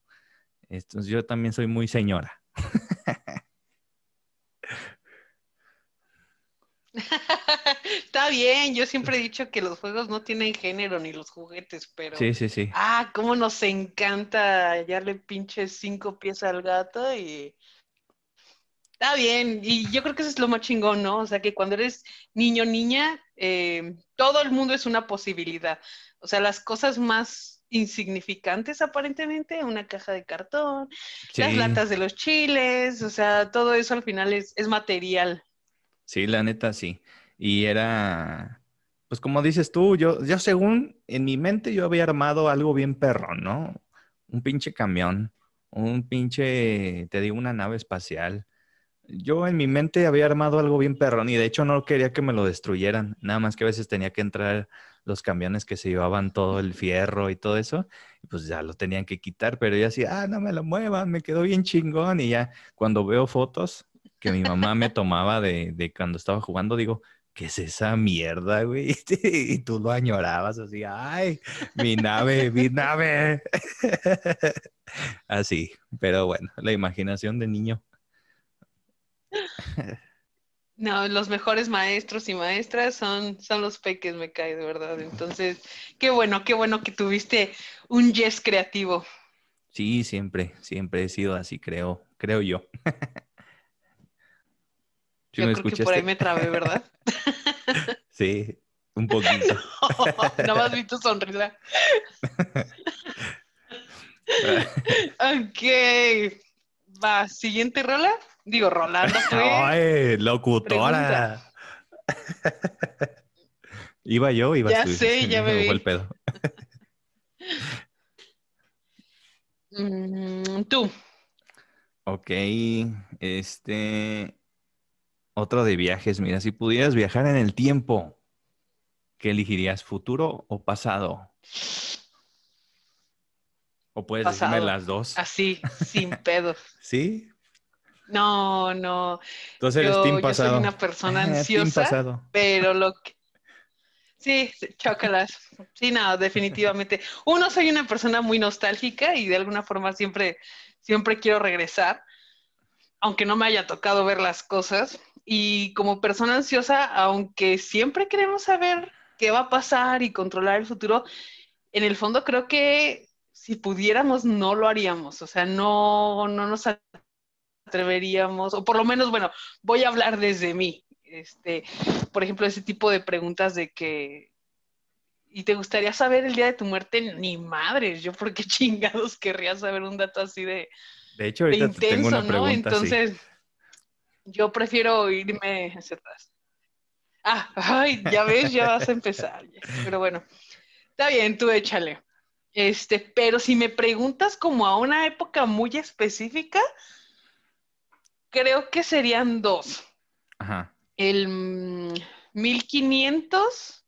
Entonces yo también soy muy señora. Está bien, yo siempre he dicho que los juegos no tienen género ni los juguetes, pero... Sí, sí, sí. Ah, cómo nos encanta hallarle pinches cinco pies al gato y Está bien, y yo creo que eso es lo más chingón, ¿no? O sea, que cuando eres niño, niña, eh, todo el mundo es una posibilidad. O sea, las cosas más insignificantes aparentemente, una caja de cartón, las latas de los chiles, o sea, todo eso al final es, es material. Sí, la neta, sí. Y era, pues como dices tú, yo, yo según en mi mente yo había armado algo bien perrón, ¿no? Un pinche camión, un pinche, te digo, una nave espacial yo en mi mente había armado algo bien perrón y de hecho no quería que me lo destruyeran, nada más que a veces tenía que entrar los camiones que se llevaban todo el fierro y todo eso, y pues ya lo tenían que quitar, pero yo decía, ah, no me lo muevan, me quedó bien chingón y ya cuando veo fotos que mi mamá me tomaba de, de cuando estaba jugando, digo, ¿qué es esa mierda, güey? Y tú lo añorabas así, ay, mi nave, mi nave. Así, pero bueno, la imaginación de niño. No, los mejores maestros y maestras son, son los peques, me cae de verdad. Entonces, qué bueno, qué bueno que tuviste un yes creativo. Sí, siempre, siempre he sido así, creo, creo yo. yo creo que por ahí me trabé, ¿verdad? sí, un poquito. no más vi tu sonrisa. ok. Va, siguiente rola. Digo, Rolando Ay, locutora. iba yo, iba ya sé, ya me vi. el pedo. Mm, tú. Ok, este... Otro de viajes, mira, si pudieras viajar en el tiempo, ¿qué elegirías, futuro o pasado? ¿O puedes decirme las dos? Así, sin pedos. ¿Sí? No, no. Entonces eres yo, pasado. Yo soy una persona ansiosa, pero lo que... Sí, chócalas. Sí, no, definitivamente. Uno, soy una persona muy nostálgica y de alguna forma siempre, siempre quiero regresar. aunque no me haya tocado ver las cosas. Y como persona ansiosa, aunque siempre queremos saber qué va a pasar y controlar el futuro, en el fondo creo que si pudiéramos no lo haríamos, o sea, no, no nos atreveríamos, o por lo menos, bueno, voy a hablar desde mí. Este, por ejemplo, ese tipo de preguntas de que, ¿y te gustaría saber el día de tu muerte? Ni madres, yo por qué chingados querría saber un dato así de, de hecho, ahorita intenso, tengo una pregunta, ¿no? Entonces, yo prefiero irme hacia atrás. Ah, ay, ya ves, ya vas a empezar. Pero bueno, está bien, tú échale. Este, pero si me preguntas como a una época muy específica, creo que serían dos. Ajá. El 1500,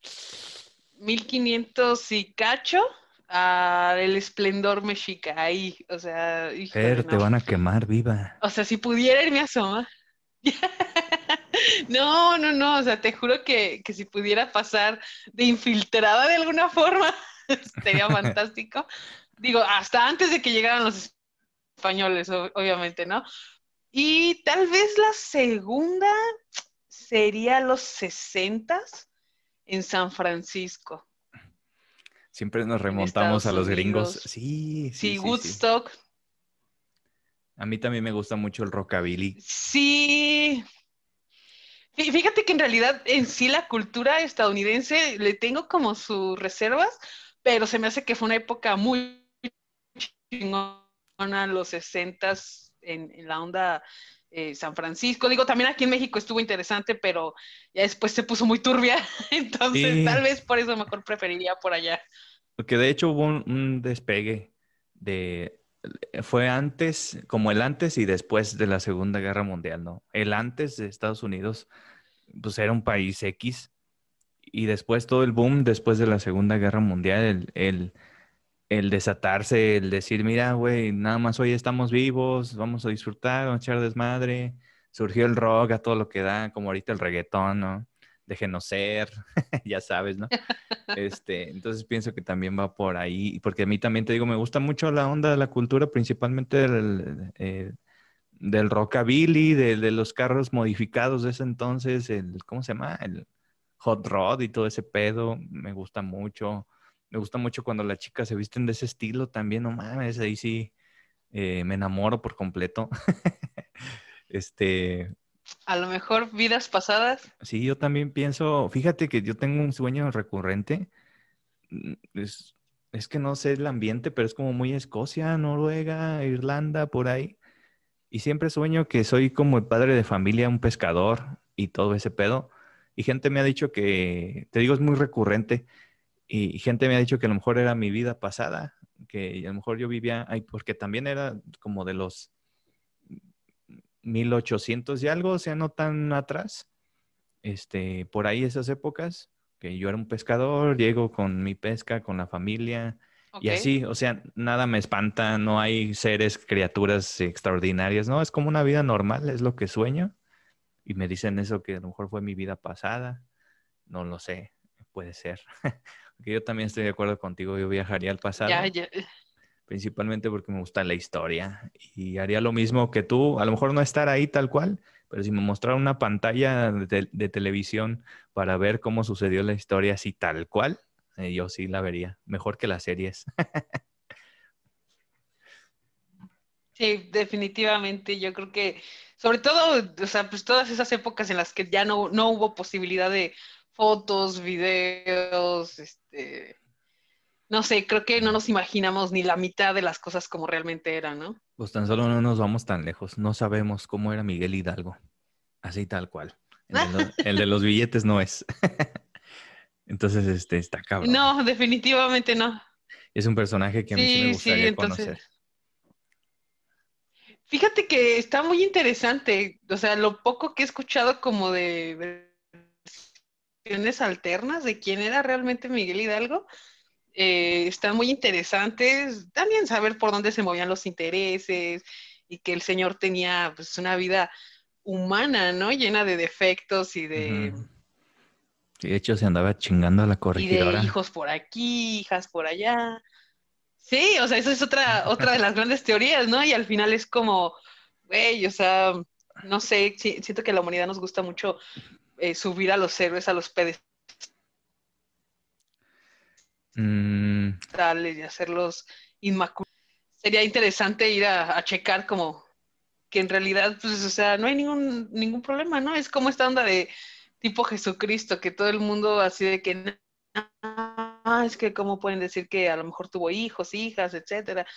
mm, 1500 y cacho, a el esplendor mexica, ahí, o sea... Pero te van a quemar viva. O sea, si pudiera irme a asomar. no, no, no, o sea, te juro que, que si pudiera pasar de infiltrada de alguna forma, sería fantástico. Digo, hasta antes de que llegaran los españoles, obviamente, ¿no? Y tal vez la segunda sería los sesentas en San Francisco. Siempre nos remontamos a los gringos. Sí, sí. Sí, Woodstock. A mí también me gusta mucho el rockabilly. Sí. Fíjate que en realidad en sí la cultura estadounidense le tengo como sus reservas, pero se me hace que fue una época muy chingona, los sesentas en, en la onda eh, San Francisco. Digo, también aquí en México estuvo interesante, pero ya después se puso muy turbia, entonces tal vez por eso mejor preferiría por allá. Porque de hecho hubo un despegue de fue antes, como el antes y después de la Segunda Guerra Mundial, ¿no? El antes de Estados Unidos, pues era un país X, y después todo el boom después de la Segunda Guerra Mundial, el, el, desatarse, el decir, mira, güey, nada más hoy estamos vivos, vamos a disfrutar, vamos a echar desmadre, surgió el rock a todo lo que da, como ahorita el reggaetón, ¿no? déjenos ser, ya sabes, ¿no? Este, entonces pienso que también va por ahí, porque a mí también te digo, me gusta mucho la onda de la cultura, principalmente del, eh, del rockabilly, de, de, los carros modificados de ese entonces, el, ¿cómo se llama? El hot rod y todo ese pedo, me gusta mucho. Me gusta mucho cuando las chicas se visten de ese estilo también, no mames, ahí sí eh, me enamoro por completo. este, a lo mejor vidas pasadas. Sí, yo también pienso, fíjate que yo tengo un sueño recurrente. Mm, es, es que no sé el ambiente, pero es como muy Escocia, Noruega, Irlanda, por ahí. Y siempre sueño que soy como el padre de familia, un pescador y todo ese pedo. Y gente me ha dicho que, te digo, es muy recurrente. Y gente me ha dicho que a lo mejor era mi vida pasada, que a lo mejor yo vivía ahí, porque también era como de los 1800 y algo, o sea, no tan atrás. Este, por ahí esas épocas, que yo era un pescador, llego con mi pesca, con la familia, y así, o sea, nada me espanta, no hay seres, criaturas extraordinarias, no, es como una vida normal, es lo que sueño. Y me dicen eso que a lo mejor fue mi vida pasada, no lo sé, puede ser. Porque yo también estoy de acuerdo contigo, yo viajaría al pasado. Ya, ya principalmente porque me gusta la historia y haría lo mismo que tú, a lo mejor no estar ahí tal cual, pero si me mostrara una pantalla de, televisión para ver cómo sucedió la historia así tal cual, eh, yo sí la vería, mejor que las series. sí, definitivamente, yo creo que sobre todo, o sea, pues todas esas épocas en las que ya no, no hubo posibilidad de fotos, videos, este, no sé, creo que no nos imaginamos ni la mitad de las cosas como realmente eran, ¿no? Pues tan solo no nos vamos tan lejos, no sabemos cómo era Miguel Hidalgo, así tal cual. El de los, billetes no es. Entonces, este, está cabrón. No, definitivamente no. Es un personaje que a mí sí, me gustaría conocer. Fíjate que está muy interesante, o sea, lo poco que he escuchado como de versiones alternas de quién era realmente Miguel Hidalgo, eh, están muy interesantes. También saber por dónde se movían los intereses y que el señor tenía pues, una vida humana, ¿no? Llena de defectos y de... de hecho se andaba chingando a la corregidora. Y de hijos por aquí, hijas por allá. Sí, o sea, eso es otra, otra de las grandes teorías, ¿no? Y al final es como, güey, o sea, no sé, siento que a la humanidad nos gusta mucho eh, subir a los héroes a los pedestales mm. y hacerlos inmaculados. Sería interesante ir a, checar como que en realidad, pues, o sea, no hay ningún, ningún problema, ¿no? Es como esta onda de tipo Jesucristo, que todo el mundo así de que, ah, es que cómo pueden decir que a lo mejor tuvo hijos, hijas, etcétera.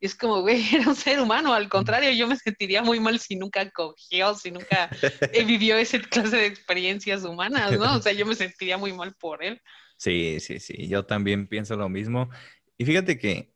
Y es como, güey, era un ser humano. Al contrario, yo me sentiría muy mal si nunca cogió, si nunca vivió esa clase de experiencias humanas, ¿no? O sea, yo me sentiría muy mal por él. Sí, sí, sí. Yo también pienso lo mismo. Y fíjate que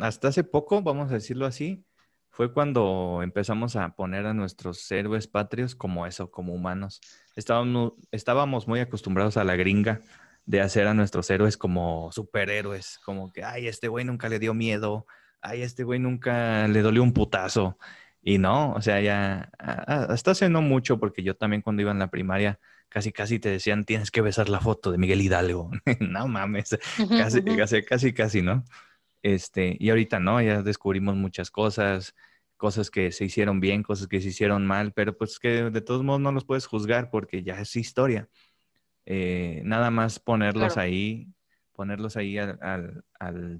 hasta hace poco, vamos a decirlo así, fue cuando empezamos a poner a nuestros héroes patrios como eso, como humanos. Estábamos, estábamos muy acostumbrados a la gringa de hacer a nuestros héroes como superhéroes, como que, ay, este güey nunca le dio miedo, ay, este güey nunca le dolió un putazo. Y no, o sea, ya hasta hace no mucho, porque yo también cuando iba en la primaria, casi casi te decían, tienes que besar la foto de Miguel Hidalgo. no mames, casi, casi, casi, casi, ¿no? Este, y ahorita no, ya descubrimos muchas cosas, cosas que se hicieron bien, cosas que se hicieron mal, pero pues que de todos modos no los puedes juzgar porque ya es historia. Eh, nada más ponerlos ahí ponerlos ahí al,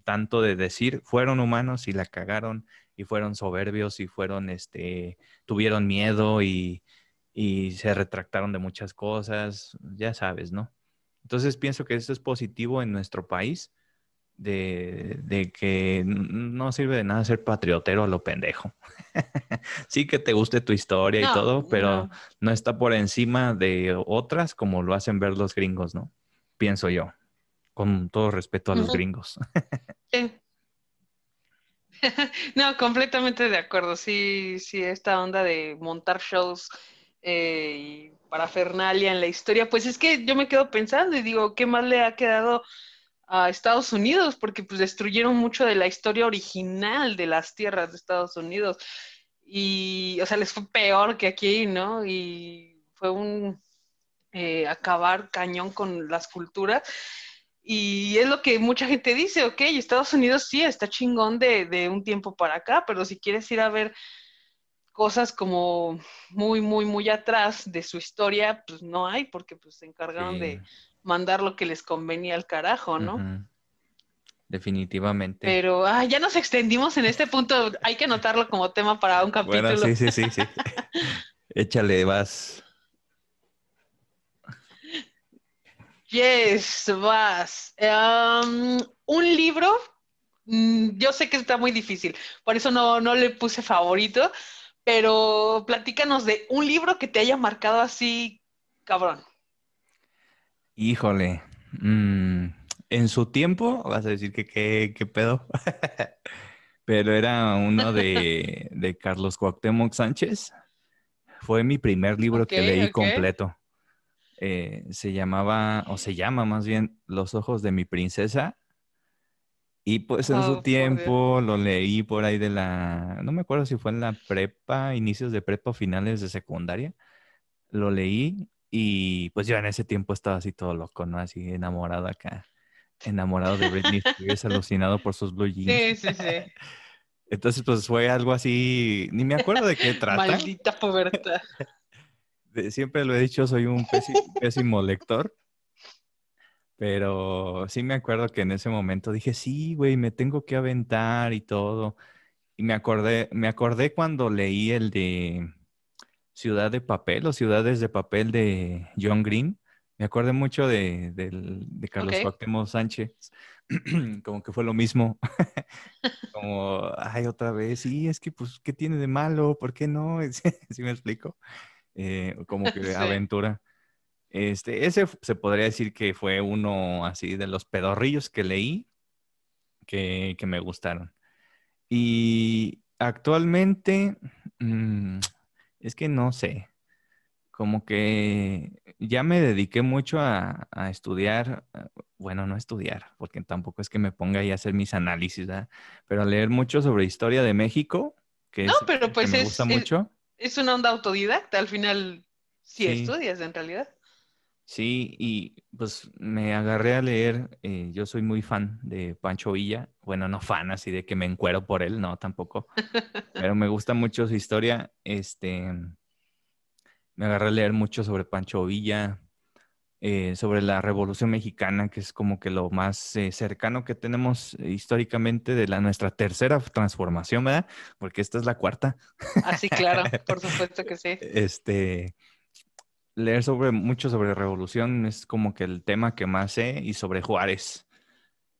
tanto de decir, fueron humanos y la cagaron y fueron soberbios y fueron, este, tuvieron miedo y, se retractaron de muchas cosas, ya sabes, ¿no? Entonces pienso que esto es positivo en nuestro país, de, que no sirve de nada ser patriotero a lo pendejo. sí que te guste tu historia y todo, pero no está por encima de otras como lo hacen ver los gringos, ¿no? Pienso yo con todo respeto a los gringos. no, completamente de acuerdo. Sí, sí, esta onda de montar shows eh, y parafernalia en la historia, pues es que yo me quedo pensando y digo, ¿qué más le ha quedado a Estados Unidos? Porque pues destruyeron mucho de la historia original de las tierras de Estados Unidos. Y, o sea, les fue peor que aquí, ¿no? Y fue un eh, acabar cañón con las culturas. Y es lo que mucha gente dice, ok, Estados Unidos sí está chingón de, un tiempo para acá, pero si quieres ir a ver cosas como muy, muy, muy atrás de su historia, pues no hay, porque pues se encargaron de mandar lo que les convenía al carajo, ¿no? Definitivamente. Pero ah, ya nos extendimos en este punto, hay que anotarlo como tema para un capítulo. Bueno, sí, sí, sí, sí. Échale, vas. Yes, vas. Em, un libro, mm, yo sé que está muy difícil, por eso no, le puse favorito, pero platícanos de un libro que te haya marcado así, cabrón. Híjole. Mm, en su tiempo, vas a decir que qué pedo. pero era uno de, de, Carlos Cuauhtémoc Sánchez. Fue mi primer libro que leí completo. Eh, se llamaba, o se llama más bien, Los ojos de mi princesa. Y pues en su tiempo lo leí por ahí de la, no me acuerdo si fue en la prepa, inicios de prepa o finales de secundaria. Lo leí y pues yo en ese tiempo estaba así todo loco, ¿no? Así enamorado acá, enamorado de Britney Spears, alucinado por sus blue jeans. Sí, sí, sí. Entonces, pues fue algo así, ni me acuerdo de qué trata. Maldita pubertad siempre lo he dicho, soy un pésimo, lector. Pero sí me acuerdo que en ese momento dije, sí, güey, me tengo que aventar y todo. Y me acordé, me acordé cuando leí el de Ciudad de Papel o Ciudades de Papel de John Green. Me acordé mucho de, Carlos okay. Sánchez. Como que fue lo mismo. Como, ay, otra vez, sí, es que, pues, ¿qué tiene de malo? ¿Por qué no? ¿Sí me explico? Eh, como que aventura. Este, ese se podría decir que fue uno así de los pedorrillos que leí que, me gustaron. Y actualmente, mm, es que no sé, como que ya me dediqué mucho a, estudiar, eh, bueno, no estudiar, porque tampoco es que me ponga ahí a hacer mis análisis, pero a leer mucho sobre historia de México, que, no, pero pues me gusta mucho es una onda autodidacta, al final sí, estudias en realidad. Sí, y pues me agarré a leer, eh, yo soy muy fan de Pancho Villa, bueno, no fan así de que me encuero por él, no, tampoco, pero me gusta mucho su historia, este, me agarré a leer mucho sobre Pancho Villa, eh, sobre la Revolución Mexicana, que es como que lo más eh, cercano que tenemos históricamente de la nuestra tercera transformación, ¿verdad? Porque esta es la cuarta. Ah, sí, claro, por supuesto que sí. Este, leer sobre mucho sobre revolución es como que el tema que más sé y sobre Juárez.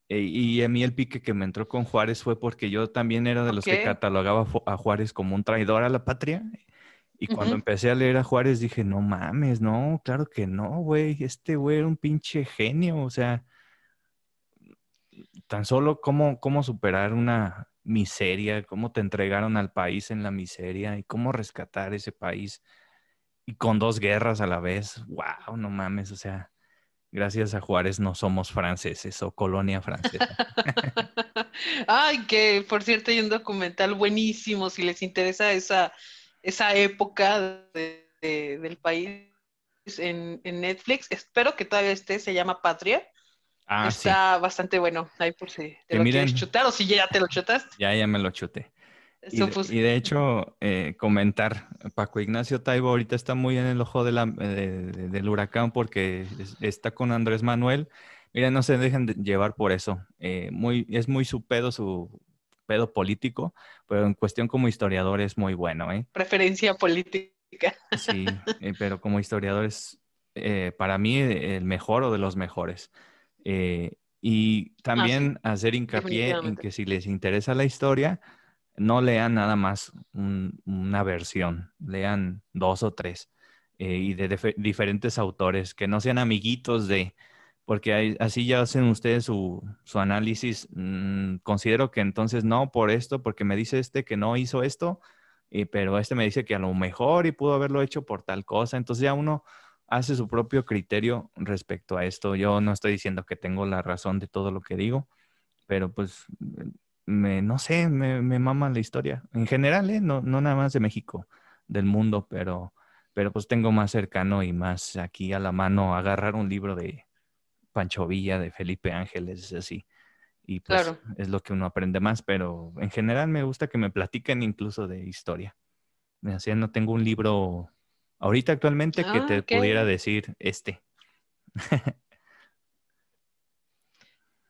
E, y a mí el pique que me entró con Juárez fue porque yo también era de los que catalogaba a Juárez como un traidor a la patria. Y cuando empecé a leer a Juárez dije, no mames, no, claro que no, güey, este güey era un pinche genio, o sea, tan solo cómo, cómo superar una miseria, cómo te entregaron al país en la miseria y cómo rescatar ese país y con dos guerras a la vez. ¡Wow! No mames, o sea, gracias a Juárez no somos franceses o colonia francesa. Ay, que por cierto hay un documental buenísimo si les interesa esa, esa época del país en, Netflix. Espero que todavía esté, se llama Patria. Ah, Está bastante bueno, ahí por si te lo quieres chutar o si ya te lo chutas. Ya, ya me lo chuté. Y, de hecho, eh, comentar, Paco Ignacio Taibo ahorita está muy en el ojo de la, del huracán porque está con Andrés Manuel. Mira, no se dejen de llevar por eso. Eh, muy, es muy su pedo, su pedo político, pero en cuestión como historiador es muy bueno. ¿eh? Preferencia política. Sí, pero como historiador es para mí el mejor o de los mejores. y ah, también hacer hincapié en que si les interesa la historia, no lean nada más una versión, lean dos o tres eh, y de diferentes autores, que no sean amiguitos de, porque así ya hacen ustedes su, análisis. Mm, considero que entonces no por esto, porque me dice este que no hizo esto, pero este me dice que a lo mejor y pudo haberlo hecho por tal cosa. Entonces ya uno hace su propio criterio respecto a esto. Yo no estoy diciendo que tengo la razón de todo lo que digo, pero pues me, no sé, me, me mama la historia. En general, ¿eh? no, no nada más de México, del mundo, pero, pero pues tengo más cercano y más aquí a la mano agarrar un libro de Pancho Villa, de Felipe Ángeles, así. Y pues es lo que uno aprende más, pero en general me gusta que me platiquen incluso de historia. Así no tengo un libro ahorita actualmente que ah, te pudiera decir este.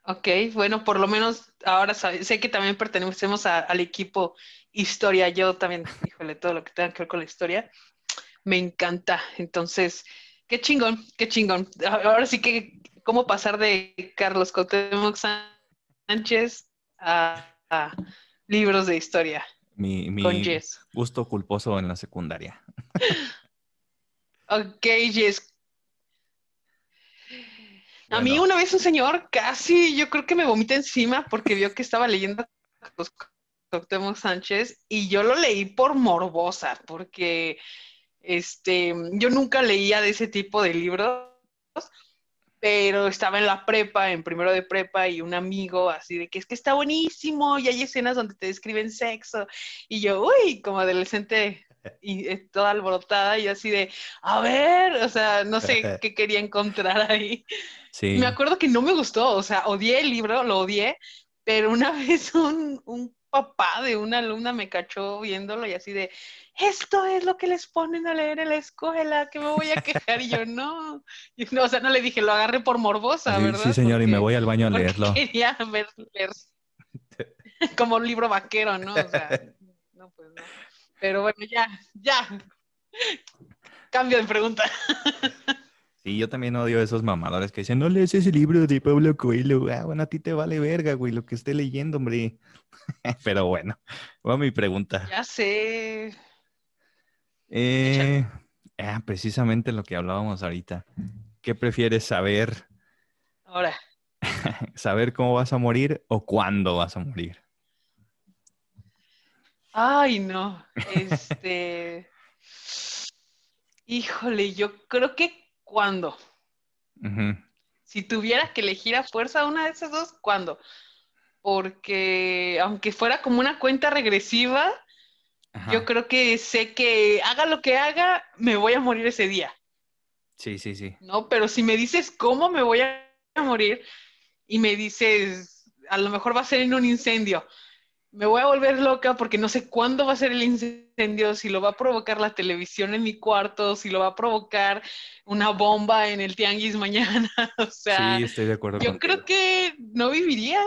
Ok, bueno, por lo menos ahora sé que también pertenecemos al equipo historia. Yo también, híjole, todo lo que tenga que ver con la historia, me encanta. Entonces, qué chingón, qué chingón. Ahora sí que, ¿cómo pasar de Carlos Cuauhtémoc Sánchez a, libros de historia? Mi, mi gusto culposo en la secundaria. ok, Jess, a mí una vez un señor casi, yo creo que me vomita encima porque vio que estaba leyendo Octemo Sánchez y yo lo leí por morbosa, porque este, yo nunca leía de ese tipo de libros, pero estaba en la prepa, en primero de prepa, y un amigo así de que es que está buenísimo y hay escenas donde te describen sexo. Y yo, uy, como adolescente y eh, toda alborotada y así de, a ver, o sea, no sé qué quería encontrar ahí. Me acuerdo que no me gustó, o sea, odié el libro, lo odié, pero una vez un, un papá de una alumna me cachó viéndolo y así de, esto es lo que les ponen a leer en la escuela, que me voy a quejar. Y yo, no. o sea, no le dije, lo agarré por morbosa, ¿verdad? Sí, señor, y me voy al baño a leerlo. Quería ver, leer como un libro vaquero, ¿no? O sea, no, pues no. Pero bueno, ya, ya. Cambio de pregunta. Sí, yo también odio a esos mamadores que dicen, no lees ese libro de Pablo Coelho. Ah, bueno, a ti te vale verga, güey, lo que esté leyendo, hombre. Pero bueno, va mi pregunta. Ya sé. Eh, ah, precisamente lo que hablábamos ahorita. ¿Qué prefieres saber? Ahora. ¿Saber cómo vas a morir o cuándo vas a morir? Ay, no. Este. Híjole, yo creo que cuándo. Si tuviera que elegir a fuerza una de esas dos, ¿cuándo? Porque aunque fuera como una cuenta regresiva, yo creo que sé que haga lo que haga, me voy a morir ese día. Sí, sí, sí. ¿no? Pero si me dices cómo me voy a morir y me dices, a lo mejor va a ser en un incendio, me voy a volver loca porque no sé cuándo va a ser el incendio, si lo va a provocar la televisión en mi cuarto, si lo va a provocar una bomba en el tianguis mañana. o sea, sí, estoy de acuerdo. Yo creo que no viviría.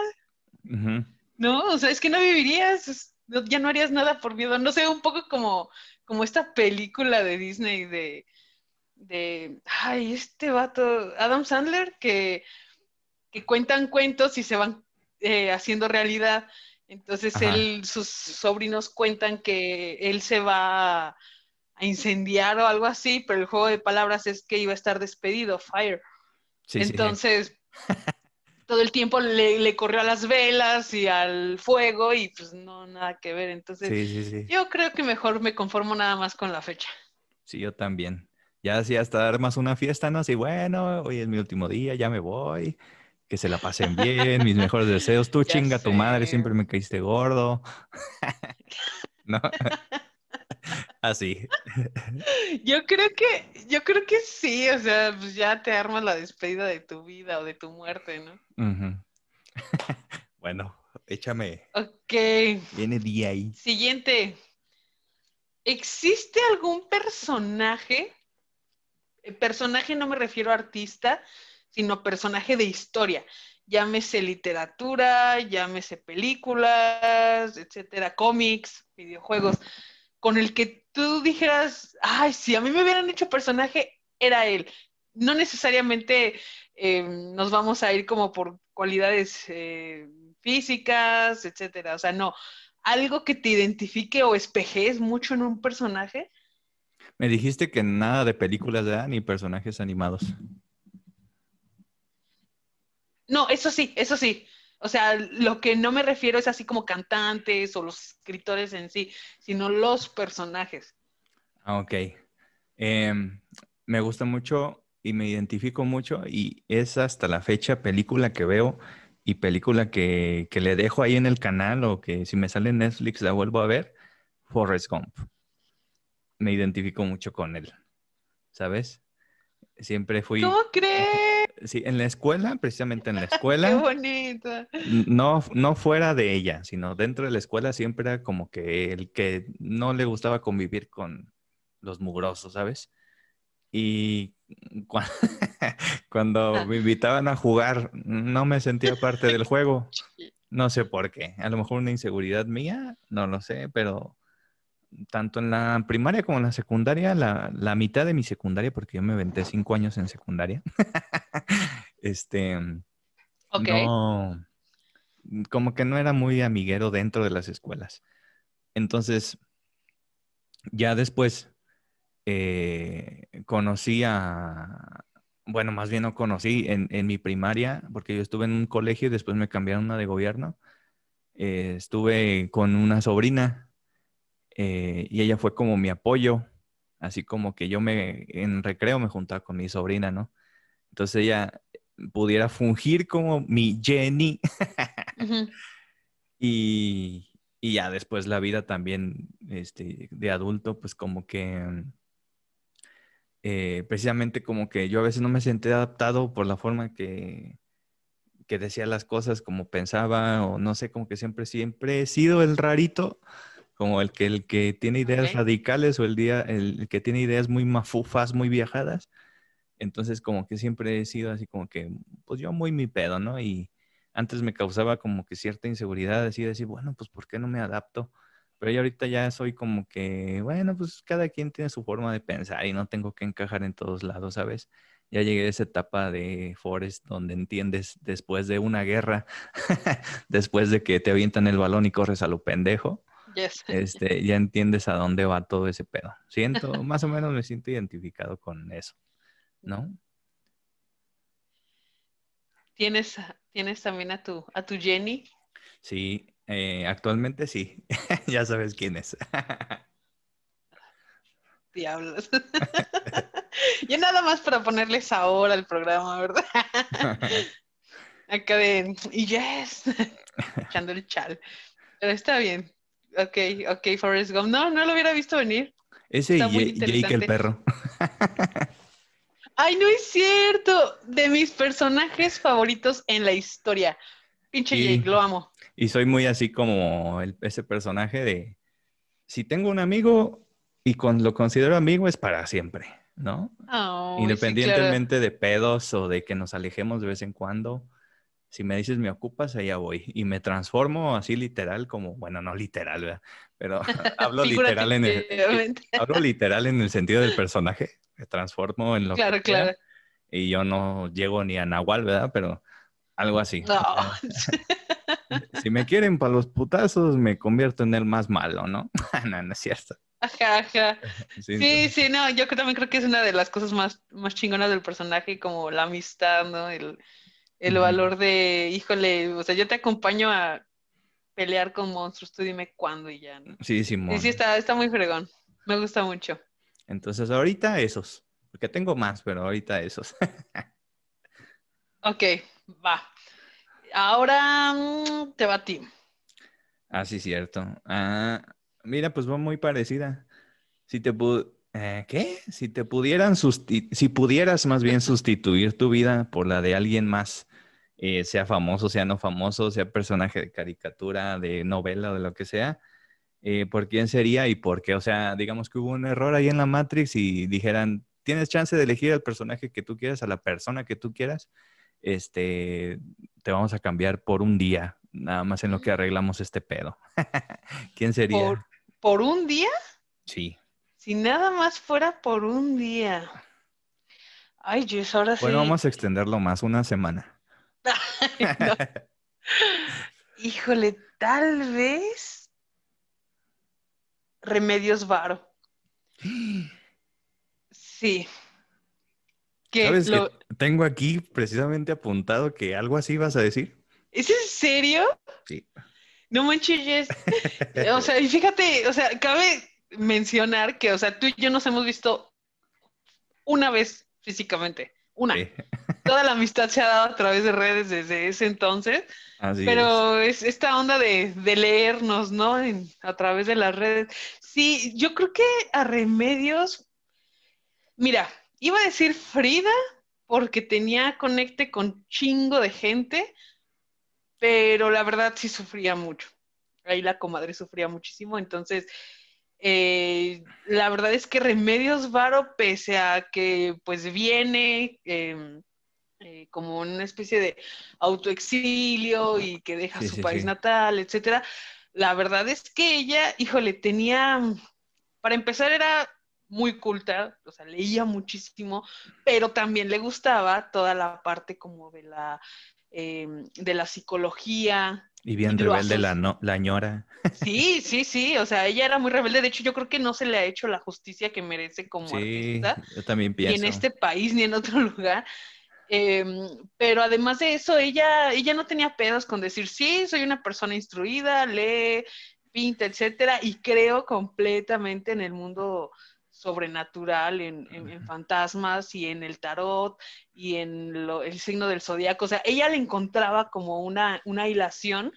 No, o sea, es que no vivirías, ya no harías nada por miedo. No sé, un poco como, como esta película de Disney de, de, ay, este vato, Adam Sandler, que, que cuentan cuentos y se van eh, haciendo realidad. Entonces él, sus sobrinos cuentan que él se va a incendiar o algo así, pero el juego de palabras es que iba a estar despedido, fire. Entonces, todo el tiempo le, corrió a las velas y al fuego y pues no, nada que ver. Entonces, yo creo que mejor me conformo nada más con la fecha. Sí, yo también. Ya así hasta dar más una fiesta, ¿no? Así, bueno, hoy es mi último día, ya me voy. Que se la pasen bien, mis mejores deseos. Tú chinga tu madre, siempre me caíste gordo. ¿No? Así. Yo creo que, yo creo que sí, o sea, pues ya te armas la despedida de tu vida o de tu muerte, ¿no? bueno, échame. Ok. Viene día ahí. Siguiente. ¿Existe algún personaje? Personaje no me refiero a artista, sino personaje de historia. Llámese literatura, llámese películas, etcétera, cómics, videojuegos con el que tú dijeras, ay, si a mí me hubieran hecho personaje, era él. No necesariamente eh, nos vamos a ir como por cualidades eh, físicas, etcétera. O sea, no. Algo que te identifique o espejees mucho en un personaje. Me dijiste que nada de películas. Ni personajes animados. No, eso sí, eso sí. O sea, lo que no me refiero es así como cantantes o los escritores en sí, sino los personajes. Ah, ok. Em, me gusta mucho y me identifico mucho y es hasta la fecha película que veo y película que, que le dejo ahí en el canal o que si me sale en Netflix la vuelvo a ver, Forrest Gump. Me identifico mucho con él, ¿sabes? Siempre fui... ¿Cómo crees? Sí, en la escuela, precisamente en la escuela. Qué bonita. No, no fuera de ella, sino dentro de la escuela siempre era como que el que no le gustaba convivir con los mugrosos, ¿sabes? Y cuando, ah. me invitaban a jugar, no me sentía parte del juego. No sé por qué. A lo mejor una inseguridad mía, no lo sé, pero tanto en la primaria como en la secundaria, la, mitad de mi secundaria, porque yo me venté cinco años en secundaria, este, no, como que no era muy amiguero dentro de las escuelas. Entonces, ya después eh, conocí a, bueno, más bien no conocí en, mi primaria, porque yo estuve en un colegio y después me cambiaron una de gobierno. Eh, estuve con una sobrina eh, y ella fue como mi apoyo, así como que yo me, en recreo me juntaba con mi sobrina, ¿no? Entonces ella pudiera fungir como mi Jenny. y, ya después la vida también este, de adulto, pues como que eh, precisamente como que yo a veces no me sentí adaptado por la forma que, que decía las cosas, como pensaba, o no sé, como que siempre, siempre he sido el rarito como el que, el que tiene ideas radicales o el, día, el, que tiene ideas muy mafufas, muy viajadas. Entonces, como que siempre he sido así como que, pues yo muy mi pedo, ¿no? Y antes me causaba como que cierta inseguridad, así de decir, bueno, pues ¿por qué no me adapto? Pero ya ahorita ya soy como que, bueno, pues cada quien tiene su forma de pensar y no tengo que encajar en todos lados, ¿sabes? Ya llegué a esa etapa de Forest donde entiendes después de una guerra, después de que te avientan el balón y corres a lo pendejo, este, ya entiendes a dónde va todo ese pedo. Siento, más o menos me siento identificado con eso, ¿no? ¿Tienes, ¿tienes también a tu, a tu Jenny? Sí, eh, actualmente sí. ya sabes quién es. Diablos. Yo nada más para ponerles ahora al programa, ¿verdad? Acá de, y yes, echando el chal. Pero está bien. Ok, ok, Forrest Gump. No, no lo hubiera visto venir. Ese y Jake el perro. Ay, no es cierto. De mis personajes favoritos en la historia. Pinche. Jake, lo amo. Y soy muy así como el- ese personaje de, si tengo un amigo y con, lo considero amigo es para siempre, ¿no? Ay, sí, claro. Independientemente de pedos o de que nos alejemos de vez en cuando, si me dices me ocupas, allá voy. Y me transformo así literal como, bueno, no literal, ¿verdad? Pero hablo literal en el, hablo literal en el sentido del personaje. Me transformo en lo Claro, que sea, claro. Y yo no llego ni a Nahual, ¿verdad? Pero algo así. No. Si me quieren para los putazos, me convierto en el más malo, ¿no? no, no es cierto. Ajá, ajá. Sí, Sí, sí, no, yo también creo que es una de las cosas más, más chingonas del personaje, como la amistad, ¿no? El, el valor de, híjole, o sea, yo te acompaño a pelear con monstruos, tú dime cuándo y ya, ¿no? sí, Simón. Sí, sí, está, está muy fregón. Me gusta mucho. Entonces, ahorita esos. Porque tengo más, pero ahorita esos. Ok, va. Ahora mm, te va a ti. ah, sí, cierto. Ah, mira, pues va muy parecida. Si te eh, ¿Qué? Si te pudieran si pudieras más bien sustituir tu vida por la de alguien más, eh, sea famoso, sea no famoso, sea personaje de caricatura, de novela o de lo que sea, eh, ¿por quién sería y por qué? O sea, digamos que hubo un error ahí en la Matrix y dijeran, tienes chance de elegir al personaje que tú quieras, a la persona que tú quieras, este, te vamos a cambiar por un día, nada más en lo que arreglamos este pedo. ¿Quién sería? Por, por un día, Sí. Si nada más fuera por un día. Ay, Jess, ahora sí. Bueno, vamos a extenderlo más, una semana. No. Híjole, tal vez Remedios Varo. Sí. Que ¿Sabes lo- que tengo aquí precisamente apuntado que algo así vas a decir? ¿Es en serio? Sí. No manches. O sea, y fíjate, o sea, cabe mencionar que, o sea, tú y yo nos hemos visto una vez físicamente. Una. Sí, Toda la amistad se ha dado a través de redes desde ese entonces. así es. Pero es esta onda de, de leernos, ¿no? En- a través de las redes. Sí, yo creo que a Remedios, mira, iba a decir Frida porque tenía conecte con chingo de gente, pero la verdad sí sufría mucho. Ahí la comadre sufría muchísimo, entonces eh, la verdad es que Remedios Varo, pese a que pues viene em, eh, como una especie de autoexilio y que deja Sí, su sí, país sí. natal, etcétera. La verdad es que ella, híjole, tenía, para empezar era muy culta, o sea, leía muchísimo, pero también le gustaba toda la parte como de la, eh, de la psicología. Y bien y rebelde la, no- la ñora. Sí, sí, sí, o sea, ella era muy rebelde. De hecho, yo creo que no se le ha hecho la justicia que merece como Sí, artista yo también ni pienso. en este país ni en otro lugar. Em, pero además de eso, ella, ella no tenía pedos con decir, sí, soy una persona instruida, lee, pinta, etcétera, y creo completamente en el mundo sobrenatural, en, en- en fantasmas y en el tarot y en lo- el signo del zodiaco. O sea, ella le encontraba como una, una hilación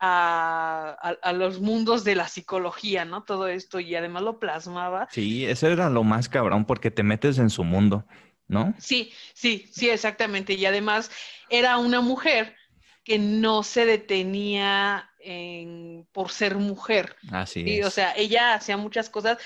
a, a- a los mundos de la psicología, ¿no? Todo esto, y además lo plasmaba. Sí, eso era lo más cabrón porque te metes en su mundo, ¿no? Sí, sí, sí, exactamente. Y además era una mujer que no se detenía en- por ser mujer. Así ¿sí? es. O sea, ella hacía muchas cosas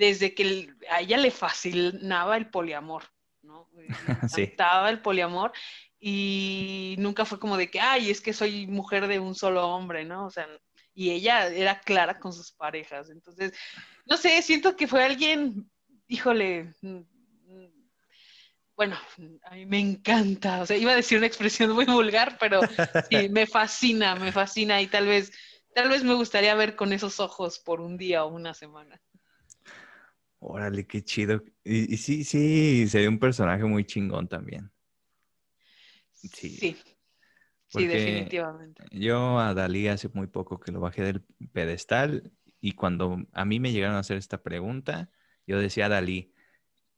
desde que a ella le fascinaba el poliamor, ¿no? Le Sí. encantaba el poliamor y nunca fue como de que, ay, es que soy mujer de un solo hombre, ¿no? O sea, y ella era clara con sus parejas. Entonces, no sé, siento que fue alguien, híjole, bueno, a mí me encanta, o sea, iba a decir una expresión muy vulgar, pero sí, me fascina, me fascina y tal vez, tal vez me gustaría ver con esos ojos por un día o una semana. Órale, qué chido. Y, y sí, sí, sería un personaje muy chingón también. Sí. Sí, sí, definitivamente. Yo a Dalí hace muy poco que lo bajé del pedestal y cuando a mí me llegaron a hacer esta pregunta, yo decía Dalí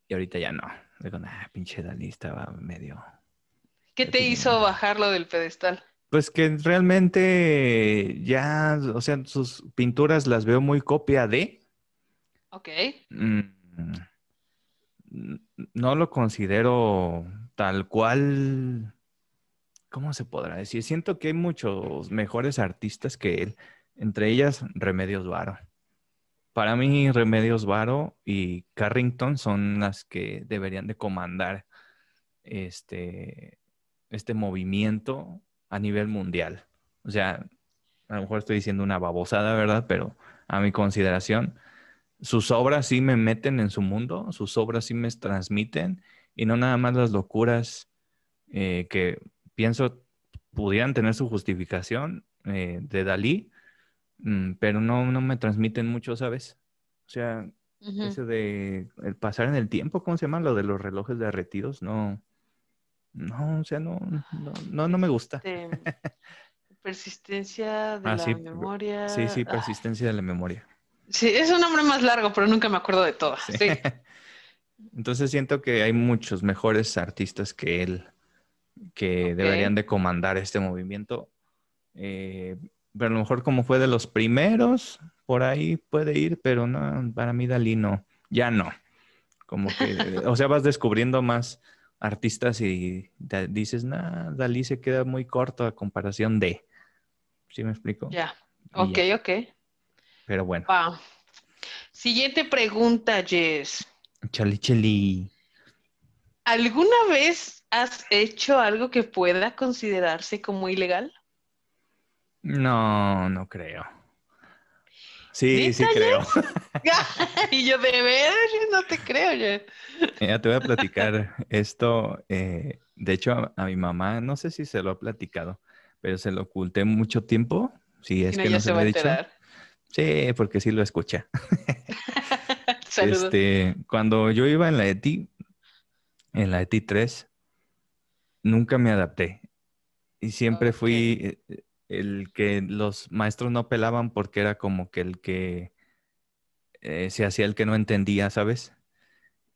y ahorita ya no. Digo, nah, pinche Dalí estaba medio... ¿Qué te hizo bajarlo del pedestal? Pues que realmente ya, o sea, sus pinturas las veo muy copia de... Ok, mm, no lo considero tal cual, ¿cómo se podrá decir? Siento que hay muchos mejores artistas que él, entre ellas Remedios Varo. Para mí, Remedios Varo y Carrington son las que deberían de comandar este, este movimiento a nivel mundial. O sea, a lo mejor estoy diciendo una babosada, ¿verdad? Pero a mi consideración, sus obras sí me meten en su mundo, sus obras sí me transmiten y no nada más las locuras eh, que pienso pudieran tener su justificación eh, de Dalí, mm, pero no, no me transmiten mucho, ¿sabes? O sea, eso de el pasar en el tiempo, ¿cómo se llama? Lo de los relojes derretidos, no, no, o sea, no, no, no, me gusta. Este, persistencia de ah, la memoria. Sí, sí, persistencia de la memoria. Sí, es un nombre más largo, pero nunca me acuerdo de todas. Sí. Entonces siento que hay muchos mejores artistas que él que deberían de comandar este movimiento. Eh, pero a lo mejor como fue de los primeros, por ahí puede ir, pero no, para mí Dalí no, ya no. Como que, o sea, vas descubriendo más artistas y dices, nah, Dalí se queda muy corto a comparación de. ¿Sí me explico? Ya, ok, ok. Pero bueno. Siguiente pregunta, Jess. Chali, chali. ¿Alguna vez has hecho algo que pueda considerarse como ilegal? No, no creo. Sí, sí creo. y yo de ver, no te creo. Ya te voy a platicar esto. Eh, de hecho, a, mi mamá, no sé si se lo ha platicado, pero se lo oculté mucho tiempo. Si es que no se, lo he dicho. Sí, porque sí lo escucha. Este, cuando yo iba en la ETI, en la ETI 3, nunca me adapté. Y siempre fui, eh, el que los maestros no pelaban porque era como que el que eh, se hacía el que no entendía, ¿sabes?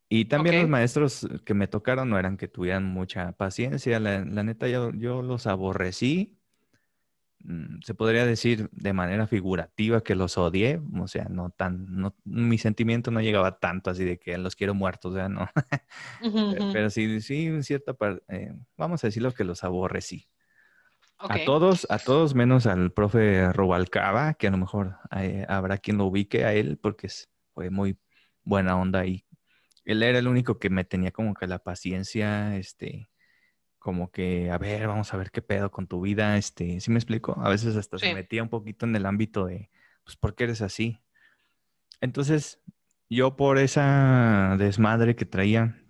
Y también los maestros que me tocaron no eran que tuvieran mucha paciencia, la, neta yo, yo, los aborrecí, se podría decir de manera figurativa que los odié, o sea, no tan, mi sentimiento no llegaba tanto así de que los quiero muertos, o sea, no. Pero sí, sí, en cierta parte, eh, vamos a decirlo que los aborrecí. A todos, a todos menos al profe Robalcaba, que a lo mejor habrá quien lo ubique a él porque fue muy buena onda y él era el único que me tenía como que la paciencia, este, como que, a ver, vamos a ver qué pedo con tu vida, este, ¿sí me explico? A veces hasta se metía un poquito en el ámbito de, pues, ¿por qué eres así? Entonces, yo por esa desmadre que traía,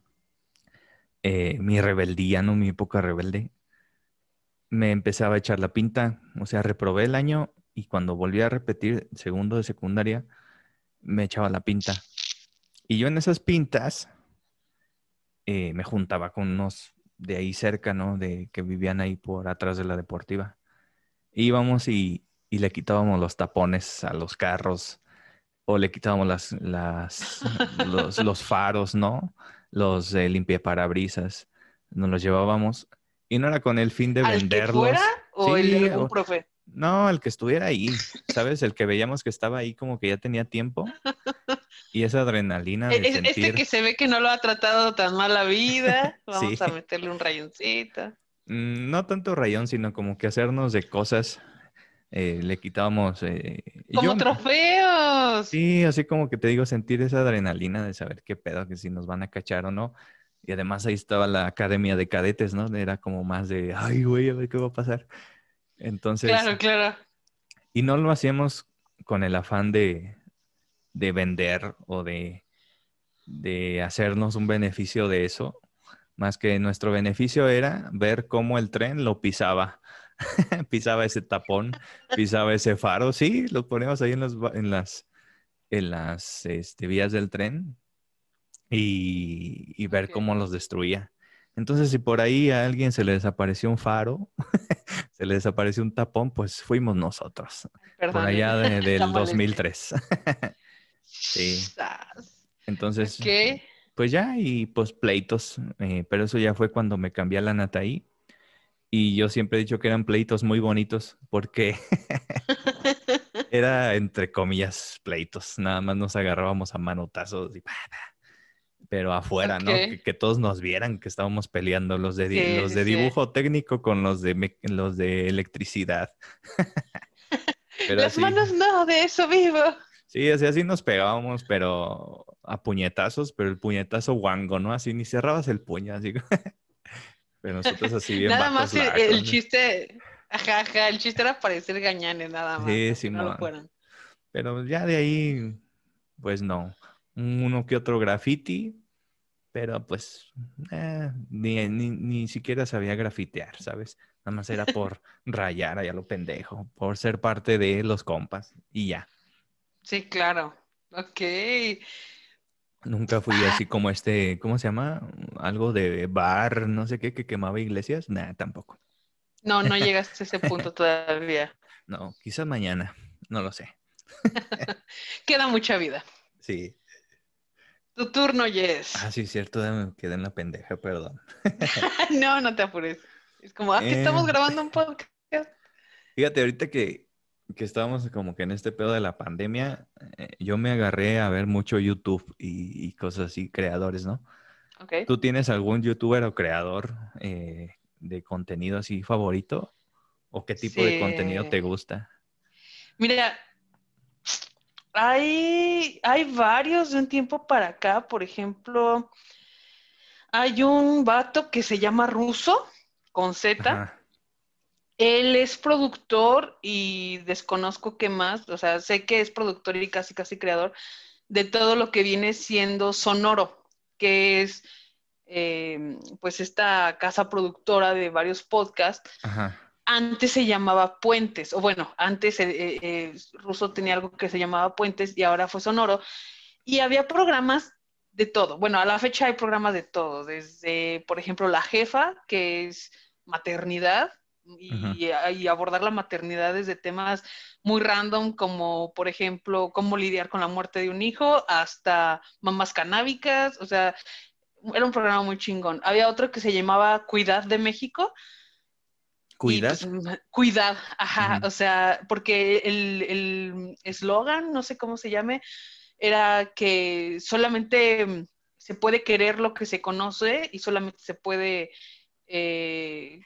eh, mi rebeldía, ¿no? Mi época rebelde, me empezaba a echar la pinta, o sea, reprobé el año y cuando volví a repetir segundo de secundaria, me echaba la pinta. Y yo en esas pintas eh, me juntaba con unos de ahí cerca, ¿no? De que vivían ahí por atrás de la deportiva. Íbamos y, le quitábamos los tapones a los carros o le quitábamos las, las los, faros, ¿no? Los eh, limpiaparabrisas. Nos los llevábamos y no era con el fin de venderlos. Que fuera o el un profe? No, el que estuviera ahí, ¿sabes? El que veíamos que estaba ahí como que ya tenía tiempo. Y esa adrenalina de e-, sentir... Este que se ve que no lo ha tratado tan mal la vida, vamos a meterle un rayoncito. Mm, no tanto rayón, sino como que hacernos de cosas. Eh, le quitábamos... Eh, como trofeos. Sí, así como que te digo, sentir esa adrenalina de saber qué pedo, que si nos van a cachar o no. Y además ahí estaba la academia de cadetes, ¿no? Era como más de, ay, güey, a ver qué va a pasar. Entonces. Claro, claro. Y no lo hacíamos con el afán de, de vender o de, de hacernos un beneficio de eso, más que nuestro beneficio era ver cómo el tren lo pisaba. pisaba ese tapón, pisaba ese faro, sí, lo poníamos ahí en las, en las, en las este, vías del tren, y, ver cómo los destruía. Entonces, si por ahí a alguien se le desapareció un faro, se le desapareció un tapón, pues fuimos nosotros. por allá del 2003. Sí. Entonces, pues ya, y pues pleitos. Eh, pero eso ya fue cuando me cambié a la Nataí. Y yo siempre he dicho que eran pleitos muy bonitos porque era entre comillas pleitos. Nada más nos agarrábamos a manotazos y pero afuera, ¿no? Que, todos nos vieran que estábamos peleando los de, los de dibujo técnico con los de, los de electricidad. Las manos no, de eso vivo. Sí, así, así nos pegábamos, pero a puñetazos, pero el puñetazo guango, ¿no? Así ni cerrabas el puño, así. pero nosotros así bien Nada más el, chiste, ajá, ajá, el chiste era parecer gañanes, nada más. Sí, sí, no Pero ya de ahí, pues no. Uno que otro graffiti, pero pues eh, ni, ni, ni, siquiera sabía grafitear, ¿sabes? Nada más era por rayar allá lo pendejo, por ser parte de los compas y ya. Sí, claro. Ok. Nunca fui así como este, ¿cómo se llama? Algo de bar, no sé qué, que quemaba iglesias. Nah, tampoco. No, no llegaste a ese punto todavía. No, quizás mañana, no lo sé. Queda mucha vida. Sí. Tu turno, Jess. Ah, sí, cierto, me quedé en la pendeja, perdón. no, no te apures. Es como, ah, que estamos eh. grabando un podcast. Fíjate, ahorita que, que estábamos como que en este pedo de la pandemia, eh, yo me agarré a ver mucho YouTube y, cosas así, creadores, ¿no? Okay. ¿Tú tienes algún youtuber o creador eh, de contenido así favorito? ¿O qué tipo de contenido te gusta? Mira, hay, hay varios de un tiempo para acá, por ejemplo, hay un vato que se llama Ruso, con Z. Él es productor y desconozco qué más, o sea, sé que es productor y casi casi creador de todo lo que viene siendo Sonoro, que es em, pues esta casa productora de varios podcasts. Antes se llamaba Puentes, o bueno, antes eh, eh, eh, Russo tenía algo que se llamaba Puentes y ahora fue Sonoro. Y había programas de todo. Bueno, a la fecha hay programas de todo, desde, por ejemplo, La Jefa, que es maternidad, y, abordar la maternidad desde temas muy random como por ejemplo cómo lidiar con la muerte de un hijo hasta mamás canábicas, o sea, era un programa muy chingón. Había otro que se llamaba Cuidad de México. Cuidad. Pues, cuidad, ajá, o sea, porque el eslogan, no sé cómo se llame, era que solamente se puede querer lo que se conoce y solamente se puede eh,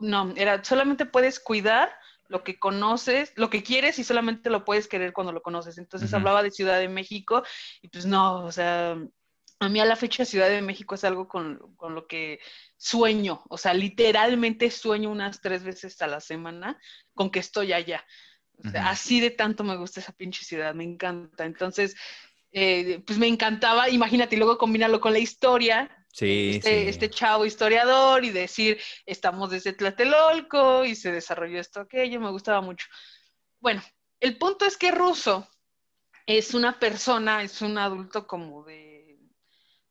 no, era solamente puedes cuidar lo que conoces, lo que quieres y solamente lo puedes querer cuando lo conoces. Entonces hablaba de Ciudad de México y pues no, o sea, a mí a la fecha Ciudad de México es algo con, lo que sueño, o sea, literalmente sueño unas tres veces a la semana con que estoy allá. O sea, así de tanto me gusta esa pinche ciudad, me encanta. Entonces, eh, pues me encantaba, imagínate, y luego combinarlo con la historia, este, este, chavo historiador y decir, estamos desde Tlatelolco y se desarrolló esto, aquello, me gustaba mucho. Bueno, el punto es que Russo es una persona, es un adulto como de,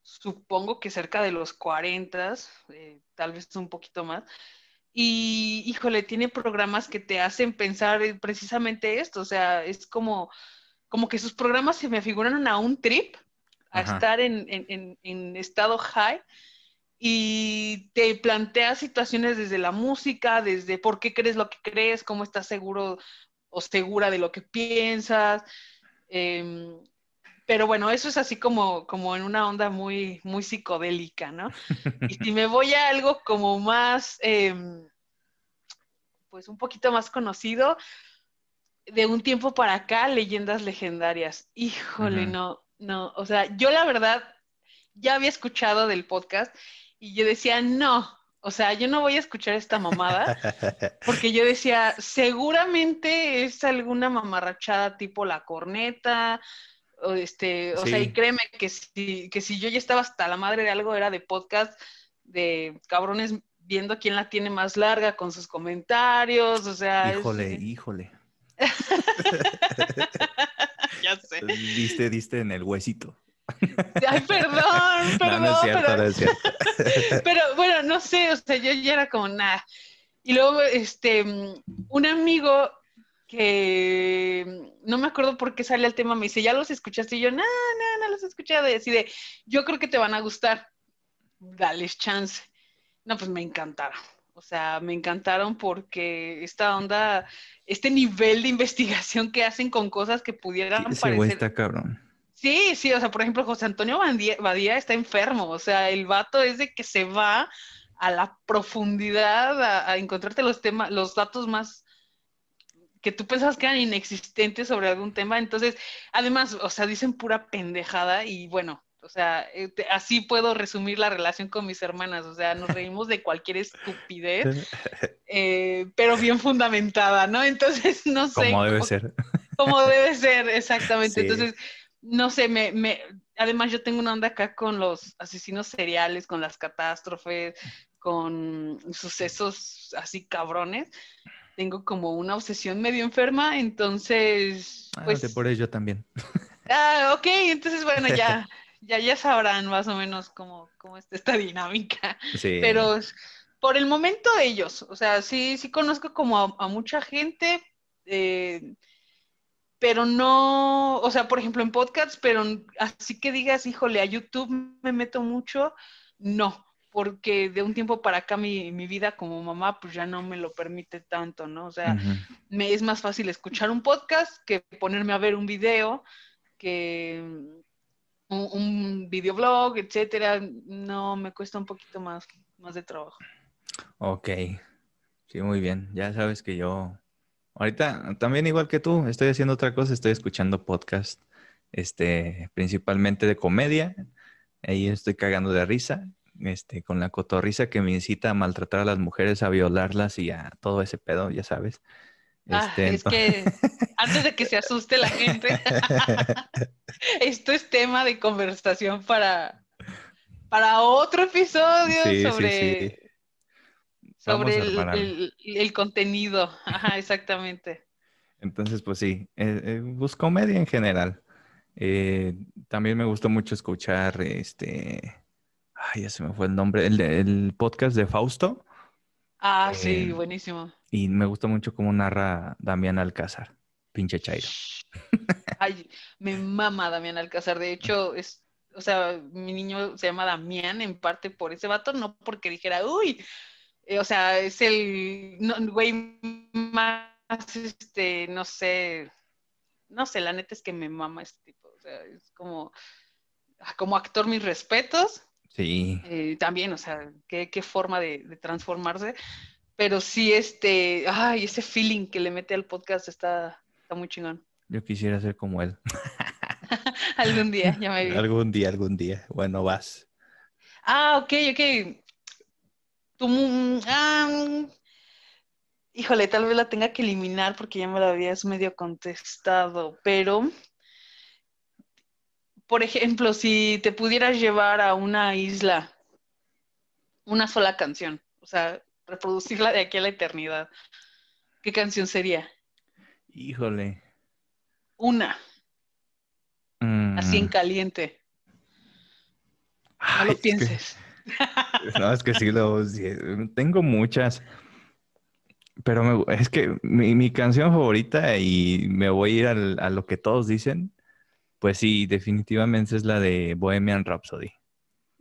supongo que cerca de los 40, eh, tal vez un poquito más. Y, híjole, tiene programas que te hacen pensar precisamente esto, o sea, es como, como que sus programas se me figuran a un trip, a estar en, estado high y te plantea situaciones desde la música, desde por qué crees lo que crees, cómo estás seguro o segura de lo que piensas. Em, pero bueno, eso es así como, como en una onda muy, muy psicodélica, ¿no? Y si me voy a algo como más, em, pues un poquito más conocido, de un tiempo para acá, leyendas legendarias. Híjole, no, no, o sea, yo la verdad ya había escuchado del podcast y yo decía, no, o sea, yo no voy a escuchar esta mamada, porque yo decía, seguramente es alguna mamarrachada tipo la corneta, o este, o sea, y créeme que si, que si yo ya estaba hasta la madre de algo, era de podcast de cabrones viendo quién la tiene más larga con sus comentarios, o sea. Híjole, híjole. ya sé. Diste, diste en el huesito. Ay, perdón, perdón. No, es cierto, pero... no es cierto. pero bueno, no sé, o sea, yo ya era como nada. Y luego, este, un amigo que no me acuerdo por qué sale el tema, me dice, ¿ya los escuchaste? Y yo, no, no, no los he escuchado. Y así de, yo creo que te van a gustar. Dales chance. No, pues me encantaron. O sea, me encantaron porque esta onda, este nivel de investigación que hacen con cosas que pudieran parecer. está cabrón. Sí, sí, o sea, por ejemplo, José Antonio Badía, está enfermo, o sea, el vato es de que se va a la profundidad a, encontrarte los temas, los datos más que tú pensabas que eran inexistentes sobre algún tema. Entonces, además, o sea, dicen pura pendejada y bueno, o sea, eh, así puedo resumir la relación con mis hermanas. O sea, nos reímos de cualquier estupidez, eh, pero bien fundamentada, ¿no? Entonces, no sé. Como debe ser. Como debe ser, exactamente. Entonces, no sé, me, me, además yo tengo una onda acá con los asesinos seriales, con las catástrofes, con sucesos así cabrones. Tengo como una obsesión medio enferma, entonces. Ah, pues, por ello también. Ah, ok, entonces bueno, ya, ya, ya sabrán más o menos cómo, cómo está esta dinámica. Sí. Pero por el momento ellos, o sea, sí, sí conozco como a, mucha gente, eh, pero no, o sea, por ejemplo en podcasts, pero así que digas, híjole, a YouTube me meto mucho, no, porque de un tiempo para acá mi, mi vida como mamá pues ya no me lo permite tanto, ¿no? O sea, me es más fácil escuchar un podcast que ponerme a ver un video, que un, videoblog, etcétera, no, me cuesta un poquito más, más de trabajo. Ok, sí, muy bien. Ya sabes que yo, ahorita también igual que tú, estoy haciendo otra cosa, estoy escuchando podcast, este, principalmente de comedia. Ahí estoy cagando de risa, este, con la cotorriza que me incita a maltratar a las mujeres, a violarlas y a todo ese pedo, ya sabes. Ah, este, es que antes de que se asuste la gente, esto es tema de conversación para, para otro episodio sobre, sobre el, contenido. Ajá, exactamente. Entonces, pues sí, eh, eh, busco comedia en general. Eh, también me gustó mucho escuchar este. Ay, ya se me fue el nombre. El, el podcast de Fausto. Ah, sí, buenísimo. Y me gusta mucho cómo narra Damián Alcázar, pinche Chairo. Ay, me mama Damián Alcázar. De hecho, es, o sea, mi niño se llama Damián en parte por ese vato, no porque dijera, uy, eh, o sea, es el güey más, este, no sé, no sé, la neta es que me mama este tipo. O sea, es como, como actor, mis respetos. Sí. Eh, también, o sea, qué, qué forma de, de transformarse pero sí, este, ay, ese feeling que le mete al podcast está, está muy chingón. Yo quisiera ser como él. algún día, ya me vi. Algún día, algún día. Bueno, vas. Ah, ok, ok. Tú, ah, híjole, tal vez la tenga que eliminar porque ya me la habías medio contestado, pero, por ejemplo, si te pudieras llevar a una isla una sola canción, o sea, reproducirla de aquí a la eternidad. ¿Qué canción sería? Híjole. Una. Así en mm. caliente. no lo pienses. no, es que sí, lo, tengo muchas. Pero es que mi, canción favorita, y me voy a ir a lo que todos dicen, pues sí, definitivamente es la de Bohemian Rhapsody.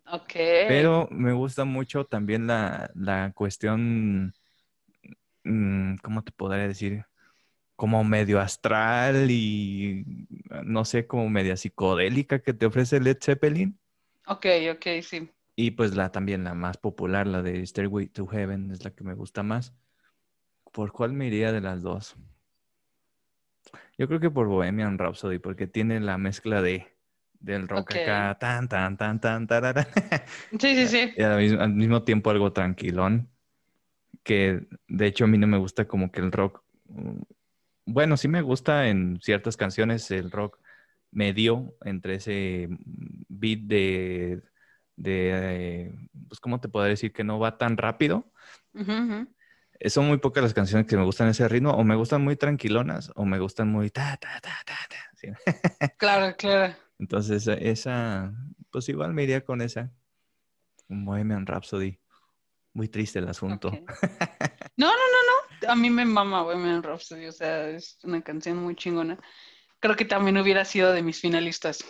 Ok. Pero me gusta mucho también la, cuestión, mm, ¿cómo te podría decir? Como medio astral y no sé, como media psicodélica que te ofrece Led Zeppelin. Ok, ok, sí. Y pues la también la más popular, la de Stairway to Heaven, es la que me gusta más. ¿Por cuál me iría de las dos? Yo creo que por Bohemian Rhapsody, porque tiene la mezcla de del rock acá, tan, tan, tan, tan, tarara. Sí, sí, sí. Y al mismo, tiempo algo tranquilón, que de hecho a mí no me gusta como que el rock, bueno, sí me gusta en ciertas canciones el rock medio entre ese beat de, de pues, ¿cómo te puedo decir? Que no va tan rápido. Son muy pocas las canciones que me gustan ese ritmo, o me gustan muy tranquilonas, o me gustan muy ta, ta, ta, ta, ta. Claro, claro. Entonces, esa, pues igual me iría con esa. Un Bohemian Rhapsody. Muy triste el asunto. No, no, no, no. A mí me mama Bohemian Rhapsody. O sea, es una canción muy chingona. Creo que también hubiera sido de mis finalistas.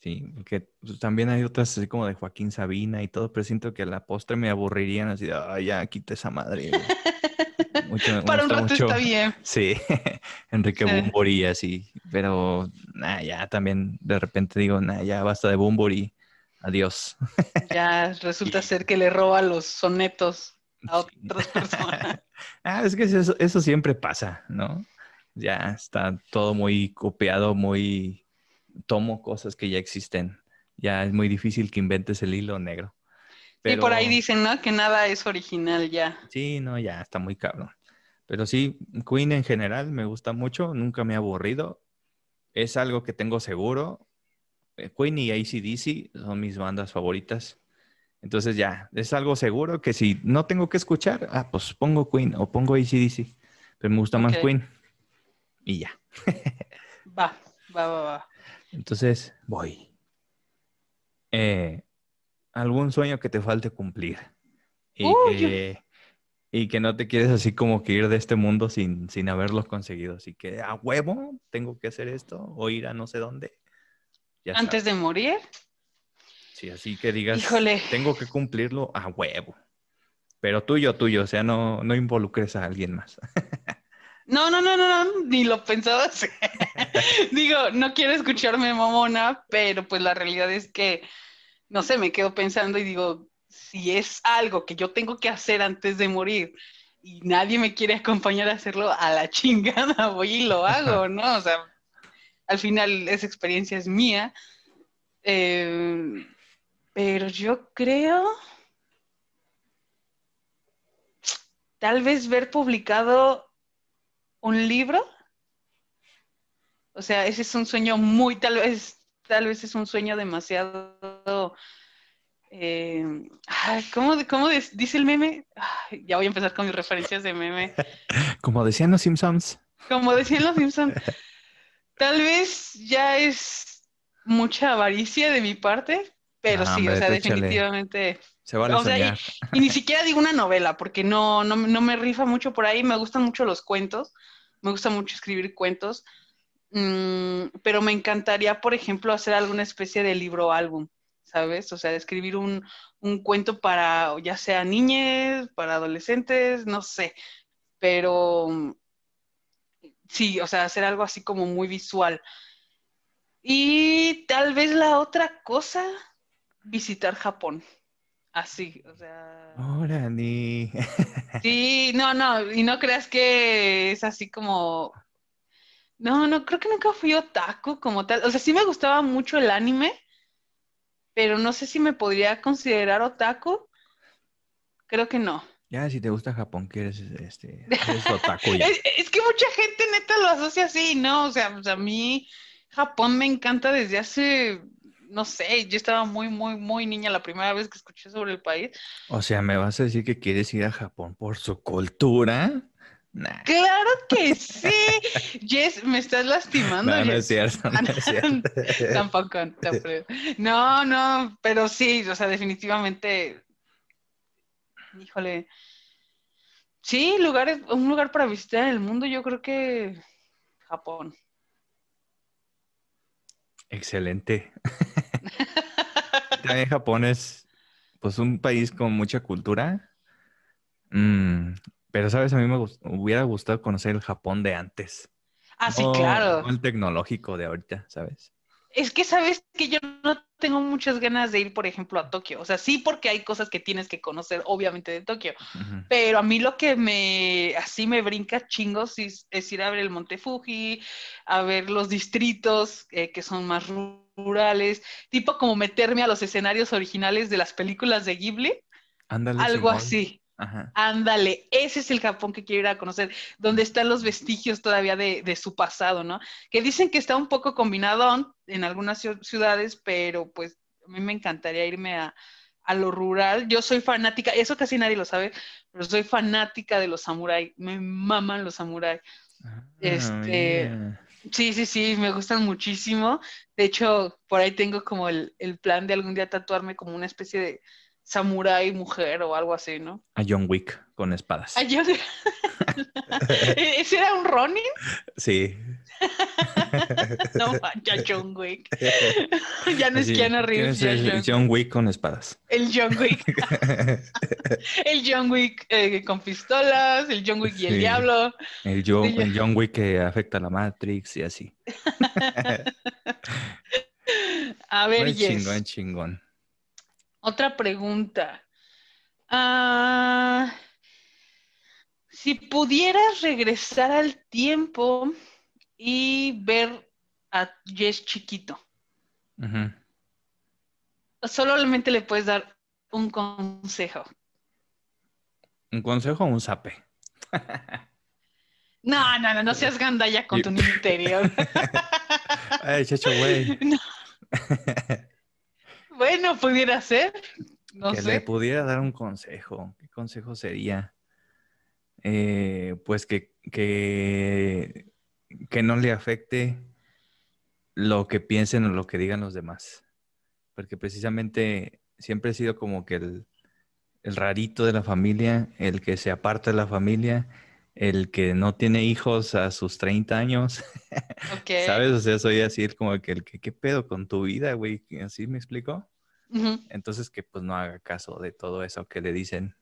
Sí, porque pues, también hay otras así como de Joaquín Sabina y todo, pero siento que a la postre me aburrirían así de, ya, quita esa madre. Mucho, Para un rato mucho- está bien. Sí, Enrique Sí. Bumburi así, pero nah, ya también de repente digo, nah, ya basta de Bumburi, adiós. Ya resulta ser que le roba los sonetos a Sí. otras personas. ah, es que eso, eso siempre pasa, ¿no? Ya está todo muy copiado, muy tomo cosas que ya existen. Ya es muy difícil que inventes el hilo negro. Y por ahí Pero- dicen, ¿no? Que nada es original ya. Sí, no, ya está muy cabrón. Pero sí, Queen en general me gusta mucho, nunca me ha aburrido. Es algo que tengo seguro. Eh, Queen y ACDC son mis bandas favoritas. Entonces ya, es algo seguro que si no tengo que escuchar, ah, pues pongo Queen o pongo ACDC. Pero me gusta más Ok. Queen. Y ya. Va, va, va, va. Entonces, voy. Eh, ¿Algún sueño que te falte cumplir? Y, que, y que no te quieres así como que ir de este mundo sin, sin haberlo conseguido. Así que a huevo tengo que hacer esto o ir a no sé dónde. Ya Antes de morir. Sí, así que digas, Híjole. tengo que cumplirlo a huevo. Pero tuyo, tuyo, o sea, no, no involucres a alguien más. No, no, no, no, no, ni lo pensaba. Digo, no quiero escucharme mamona, pero pues la realidad es que, no sé, me quedo pensando y digo, si es algo que yo tengo que hacer antes de morir y nadie me quiere acompañar a hacerlo, a la chingada voy y lo hago, ¿no? O sea, al final esa experiencia es mía. Eh, pero yo creo, tal vez ver publicado un libro. O sea, ese es un sueño muy, tal vez, tal vez es un sueño demasiado. eh, ay, ¿cómo, dice el meme? Ay, ya voy a empezar con mis referencias de meme. Como decían los Simpsons. Como decían los Simpson, tal vez ya es mucha avaricia de mi parte, pero Ah, sí, hombre, o sea, definitivamente. Se vale O sea, y- soñar. Y ni siquiera digo una novela, porque no, no, no me rifa mucho por ahí. Me gustan mucho los cuentos, me gusta mucho escribir cuentos, Mm, pero me encantaría, por ejemplo, hacer alguna especie de libro álbum, ¿sabes? O sea, escribir un, un cuento para ya sea niñes, para adolescentes, no sé, pero sí, o sea, hacer algo así como muy visual. Y tal vez la otra cosa, visitar Japón. Así, o sea. Ahora ni. Sí, no, no, y no creas que es así como. No, no, creo que nunca fui otaku como tal. O sea, sí me gustaba mucho el anime, pero no sé si me podría considerar otaku. Creo que no. Ya, si te gusta Japón, que eres, este, eres otaku. Es, es que mucha gente neta lo asocia así, ¿no? O sea, pues a mí Japón me encanta desde hace, no sé, yo estaba muy, muy, muy niña la primera vez que escuché sobre el país. O sea, ¿me vas a decir que quieres ir a Japón por su cultura? Nah, Claro que sí. Jess, me estás lastimando. no, no Jess. es cierto, no es cierto. Tampoco, tampoco. No, no, pero sí, o sea, definitivamente. Híjole. Sí, lugares, un lugar para visitar en el mundo, yo creo que Japón. Excelente. También Japón es, pues, un país con mucha cultura. Mm, pero, ¿sabes? A mí me gust- hubiera gustado conocer el Japón de antes. Ah, sí, No- claro. no el tecnológico de ahorita, ¿sabes? Es que sabes que yo no tengo muchas ganas de ir, por ejemplo, a Tokio. O sea, sí, porque hay cosas que tienes que conocer, obviamente, de Tokio. Pero a mí lo que me, así me brinca chingos es, es ir a ver el Monte Fuji, a ver los distritos eh, que son más rurales, tipo como meterme a los escenarios originales de las películas de Ghibli, Ándale, algo así. Ajá. Ándale, ese es el Japón que quiero ir a conocer, donde están los vestigios todavía de, de su pasado, ¿no? Que dicen que está un poco combinado en algunas ciu- ciudades, pero pues a mí me encantaría irme a, a lo rural. Yo soy fanática, eso casi nadie lo sabe, pero soy fanática de los samuráis, me maman los samuráis. Ah, Este, mira. Sí, sí, sí, me gustan muchísimo. De hecho, por ahí tengo como el, el plan de algún día tatuarme como una especie de samurái mujer o algo así, ¿no? A John Wick con espadas. Yo- ¿Ese era un Ronin? Sí. no ya John Wick. ya no es Así, Keanu Reeves, ¿quién es el John, John Wick con espadas. el John Wick. el John Wick eh, con pistolas, el John Wick y el Sí. diablo. El John, Sí, el John Wick que afecta a la Matrix y así. A ver, Buen Jess, chingón, chingón. Otra pregunta. Ah, si pudieras regresar al tiempo y ver a Jess chiquito, Ujú. solamente le puedes dar un consejo. ¿Un consejo o un zape? No, no, no, no seas gandalla con tu interior. Ay, chacho, güey. No. Bueno, pudiera ser. No que le pudiera dar un consejo. ¿Qué consejo sería? Eh, pues que, que, que no le afecte lo que piensen o lo que digan los demás. Porque precisamente siempre he sido como que el, el rarito de la familia, el que se aparta de la familia, el que no tiene hijos a sus 30 años. ¿Sabes? O sea, soy así como que el que, ¿qué pedo con tu vida, güey? ¿Así me explico? Entonces que pues no haga caso de todo eso que le dicen,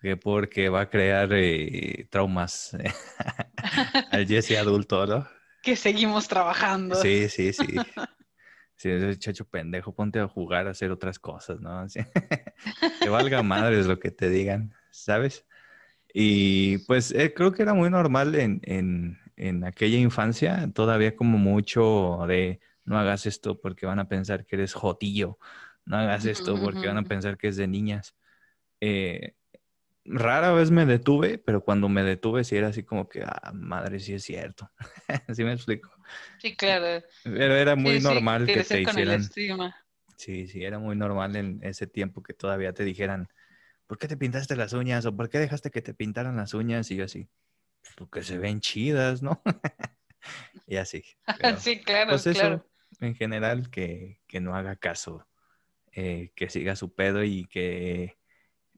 que porque va a crear eh, traumas al Jesse adulto, ¿no? Que seguimos trabajando. Sí, sí, sí. Sí, ese chacho pendejo, ponte a jugar, a hacer otras cosas, ¿no? Así. Que valga madres lo que te digan, ¿sabes? Y pues eh, creo que era muy normal en, en, en aquella infancia, todavía como mucho de no hagas esto porque van a pensar que eres jotillo, no hagas esto porque van a pensar que es de niñas. Eh, rara vez me detuve, pero cuando me detuve sí era así como que, ah, madre, sí es cierto. ¿Sí me explico? Sí, claro. Pero era muy Sí, sí, normal que te hicieran... Sí, sí, era muy normal en ese tiempo que todavía te dijeran, ¿por qué te pintaste las uñas? ¿O por qué dejaste que te pintaran las uñas? Y yo así, "Pues porque se ven chidas, ¿no? y así. pero, sí, claro, pues eso, claro. en general, que, que no haga caso, eh, que siga su pedo y que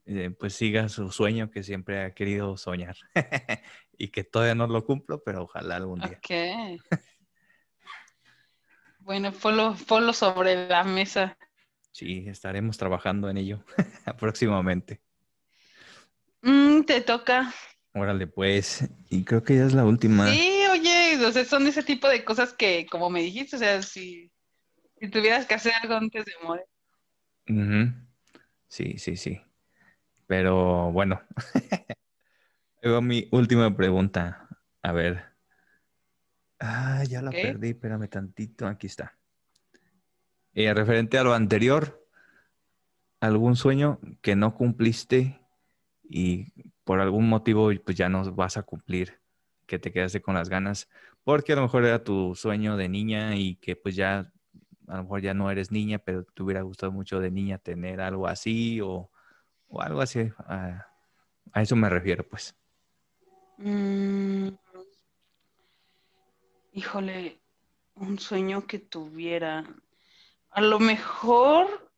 eh, pues siga su sueño que siempre ha querido soñar. y que todavía no lo cumplo, pero ojalá algún día. Ok. Bueno, ponlo, ponlo sobre la mesa. Sí, estaremos trabajando en ello próximamente. Mm, te toca. Órale, pues. Y creo que ya es la última. Sí, oye, o sea, son ese tipo de cosas que, como me dijiste, o sea, si, si tuvieras que hacer algo antes de morir. Ujú. Sí, sí, sí. Pero bueno. Luego mi última pregunta. A ver. Ah, ya la perdí. Espérame tantito. Aquí está. Eh, referente a lo anterior, ¿algún sueño que no cumpliste y por algún motivo pues ya no vas a cumplir, que te quedaste con las ganas? Porque a lo mejor era tu sueño de niña y que pues ya, a lo mejor ya no eres niña, pero te hubiera gustado mucho de niña tener algo así o, o algo así. A, eso me refiero, pues. Mm, híjole, un sueño que tuviera. A lo mejor,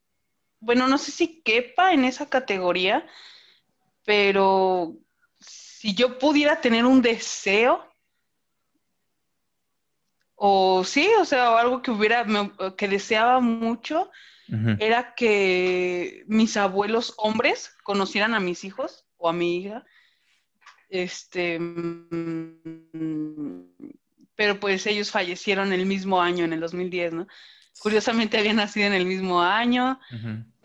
bueno, no sé si quepa en esa categoría, pero si yo pudiera tener un deseo, o sí, o sea, o algo que hubiera, me- que deseaba mucho, era que mis abuelos hombres conocieran a mis hijos o a mi hija. Este, mm, pero pues ellos fallecieron el mismo año, en el 2010, ¿no? Curiosamente habían nacido en el mismo año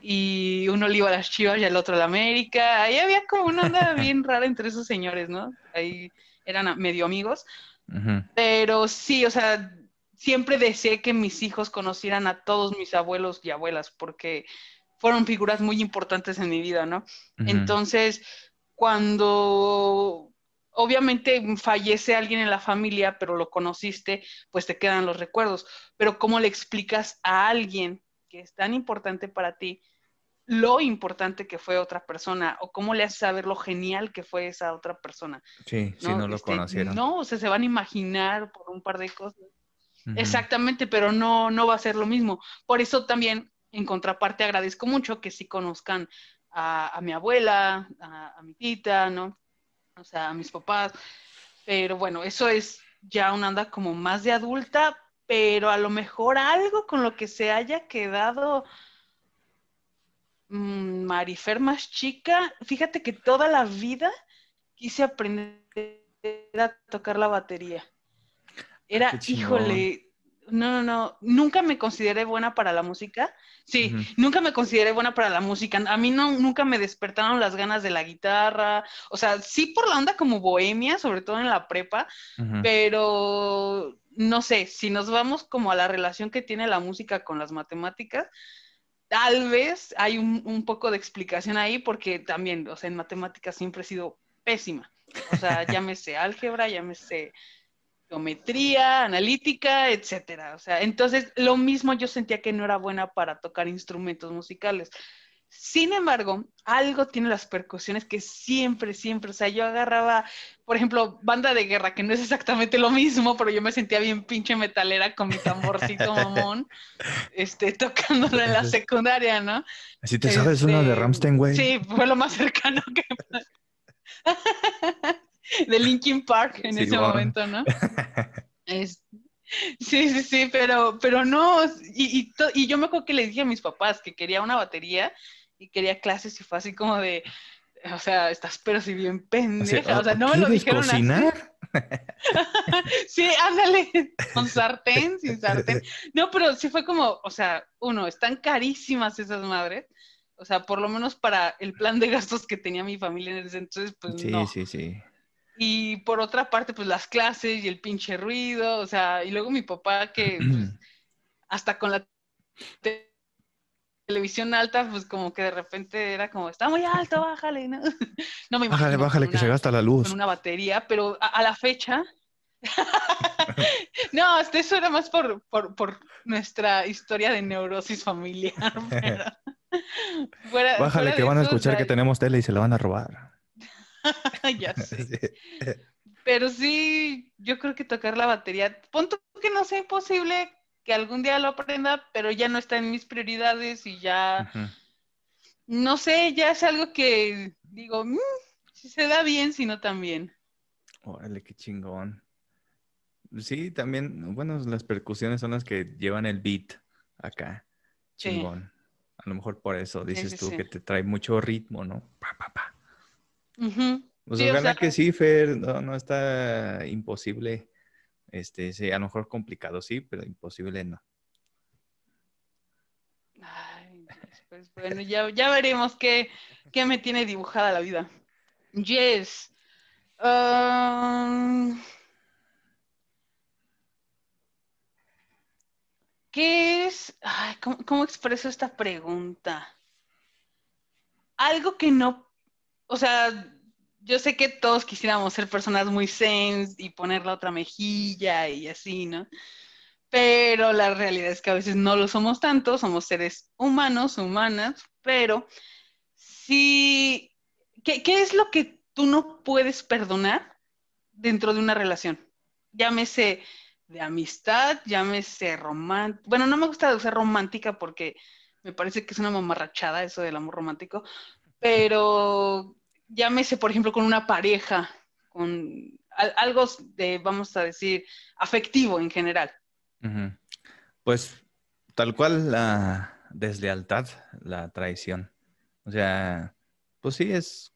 y uno le iba a las Chivas y el otro a la América. Ahí había como una onda bien rara entre esos señores, ¿no? Ahí eran medio amigos. Pero sí, o sea, siempre deseé que mis hijos conocieran a todos mis abuelos y abuelas, porque fueron figuras muy importantes en mi vida, ¿no? Entonces, cuando obviamente fallece alguien en la familia, pero lo conociste, pues te quedan los recuerdos. Pero ¿cómo le explicas a alguien que es tan importante para ti lo importante que fue otra persona? ¿O cómo le haces saber lo genial que fue esa otra persona? Sí, si no lo Este, conocieron. No, o sea, se van a imaginar por un par de cosas. Exactamente, pero no, no va a ser lo mismo. Por eso también, en contraparte, agradezco mucho que sí conozcan a, a mi abuela, a, a mi tita, ¿no? O sea, a mis papás. Pero bueno, eso es ya una onda como más de adulta, pero a lo mejor algo con lo que se haya quedado mm, Marifer más chica. Fíjate que toda la vida quise aprender a tocar la batería. Era, híjole, no, no, no, nunca me consideré buena para la música. Sí, nunca me consideré buena para la música. A mí no, nunca me despertaron las ganas de la guitarra. O sea, sí por la onda como bohemia, sobre todo en la prepa, pero no sé, si nos vamos como a la relación que tiene la música con las matemáticas, tal vez hay un, un poco de explicación ahí, porque también, o sea, en matemáticas siempre he sido pésima. O sea, llámese álgebra, llámese geometría, analítica, etcétera. O sea, entonces lo mismo yo sentía que no era buena para tocar instrumentos musicales. Sin embargo, algo tiene las percusiones que siempre, siempre, o sea, yo agarraba, por ejemplo, banda de guerra, que no es exactamente lo mismo, pero yo me sentía bien pinche metalera con mi tamborcito mamón, este, tocándolo en la secundaria, ¿no? Así te sabes una de este, Ramstein, güey. Sí, fue lo más cercano que... de Linkin Park en ese momento, ¿no? sí, sí, sí, pero, pero no, y, y, yo me acuerdo que le dije a mis papás que quería una batería y quería clases y fue así como de, o sea, estás pero si bien pendeja, o sea, no me lo dijeron cocinar? sí, ándale, con sartén, sin sartén. No, pero sí fue como, o sea, uno, están carísimas esas madres. O sea, por lo menos para el plan de gastos que tenía mi familia en ese entonces, pues no. Sí, sí, sí. Y por otra parte, pues las clases y el pinche ruido, o sea, y luego mi papá que pues, hasta con la televisión alta, pues como que de repente era como, está muy alto, bájale, ¿no? no me Bájale, bájale, que se gasta la luz. Con una batería, pero a, la fecha... no, eso era más por, por, nuestra historia de neurosis familiar. bájale, que van a escuchar que tenemos tele y se la van a robar. ya sé. Pero sí, yo creo que tocar la batería, punto que no sea imposible que algún día lo aprenda, pero ya no está en mis prioridades y ya, no sé, ya es algo que digo, mm, si se da bien, si no también. Órale, qué chingón. Sí, también, bueno, las percusiones son las que llevan el beat acá. Chingón. A lo mejor por eso dices tú que te trae mucho ritmo, ¿no? Pa, pa, pa. Pues ojalá que sí, Fer, no, no está imposible. Este, sí, a lo mejor complicado, sí, pero imposible no. Ay, pues bueno, ya, ya veremos qué, qué, me tiene dibujada la vida. Yes. Um, ¿Qué es? Ay, ¿cómo, ¿Cómo expreso esta pregunta? Algo que no o sea, yo sé que todos quisiéramos ser personas muy sens y poner la otra mejilla y así, ¿no? Pero la realidad es que a veces no lo somos tanto, somos seres humanos, humanas, pero sí, ¿qué, es lo que tú no puedes perdonar dentro de una relación? Llámese de amistad, llámese romántica. Bueno, no me gusta usar romántica porque me parece que es una mamarrachada eso del amor romántico, pero llámese, por ejemplo, con una pareja, con algo de, vamos a decir, afectivo en general. Pues tal cual la deslealtad, la traición. O sea, pues sí, es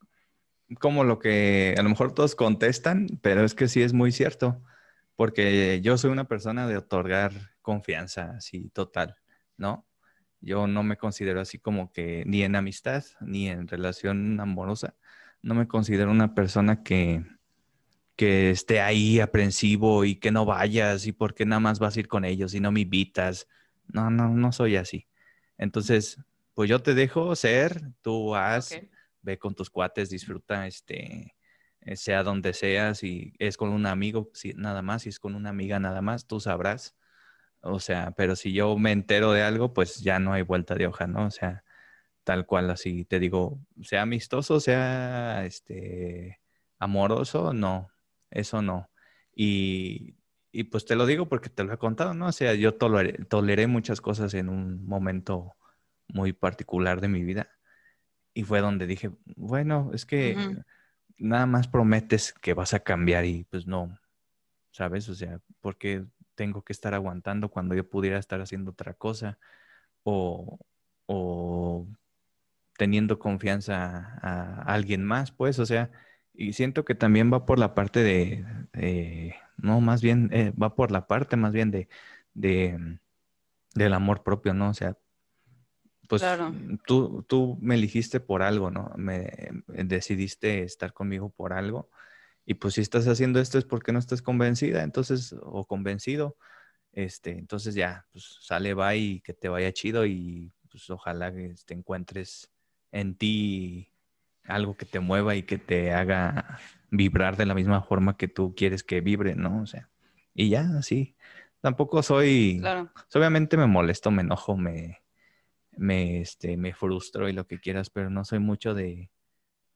como lo que a lo mejor todos contestan, pero es que sí es muy cierto, porque yo soy una persona de otorgar confianza así total, ¿no? Yo no me considero así como que ni en amistad ni en relación amorosa, no me considero una persona que, que esté ahí aprensivo y que no vayas y por qué nada más vas a ir con ellos y no me invitas. No, no, no soy así. Entonces, pues yo te dejo ser, tú haz, ve con tus cuates, disfruta, este, eh, sea donde seas, si es con un amigo, si, nada más, si es con una amiga nada más, tú sabrás. O sea, pero si yo me entero de algo, pues ya no hay vuelta de hoja, ¿no? O sea, tal cual, así te digo, sea amistoso, sea este amoroso, no, eso no. Y, y pues te lo digo porque te lo he contado, ¿no? O sea, yo toleré, toleré muchas cosas en un momento muy particular de mi vida. Y fue donde dije, bueno, es que nada más prometes que vas a cambiar y pues no, ¿sabes? O sea, ¿por qué tengo que estar aguantando cuando yo pudiera estar haciendo otra cosa? O, o teniendo confianza a, alguien más, pues, o sea, y siento que también va por la parte de, no, más bien, eh, va por la parte más bien de, de, del amor propio, ¿no? O sea, pues tú, tú me elegiste por algo, ¿no? Me, decidiste estar conmigo por algo. Y pues si estás haciendo esto es porque no estás convencida, entonces, o convencido, este, entonces ya, pues sale, va y que te vaya chido y pues ojalá que te encuentres en ti algo que te mueva y que te haga vibrar de la misma forma que tú quieres que vibre, ¿no? O sea, y ya, así. Tampoco soy, claro. obviamente me molesto, me enojo, me, me, este, me frustro y lo que quieras, pero no soy mucho de,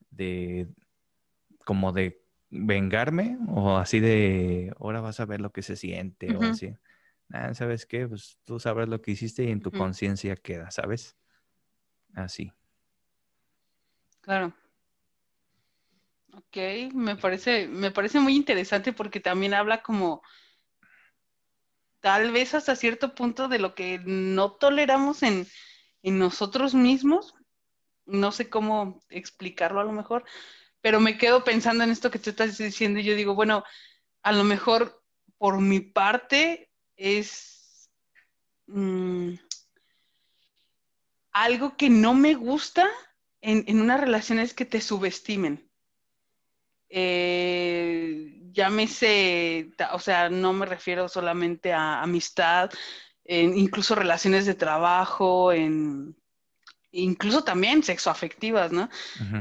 de, como de vengarme o así de, ahora vas a ver lo que se siente o así. ¿Sabes qué? Pues tú sabes lo que hiciste y en tu conciencia queda, ¿sabes? Así. Claro. Ok, me parece, me parece muy interesante porque también habla como tal vez hasta cierto punto de lo que no toleramos en, en nosotros mismos. No sé cómo explicarlo a lo mejor, pero me quedo pensando en esto que tú estás diciendo y yo digo, bueno, a lo mejor por mi parte es mm, algo que no me gusta en, en, una relación es que te subestimen. Eh, llámese, o sea, no me refiero solamente a amistad, incluso relaciones de trabajo, en, incluso también sexoafectivas, ¿no?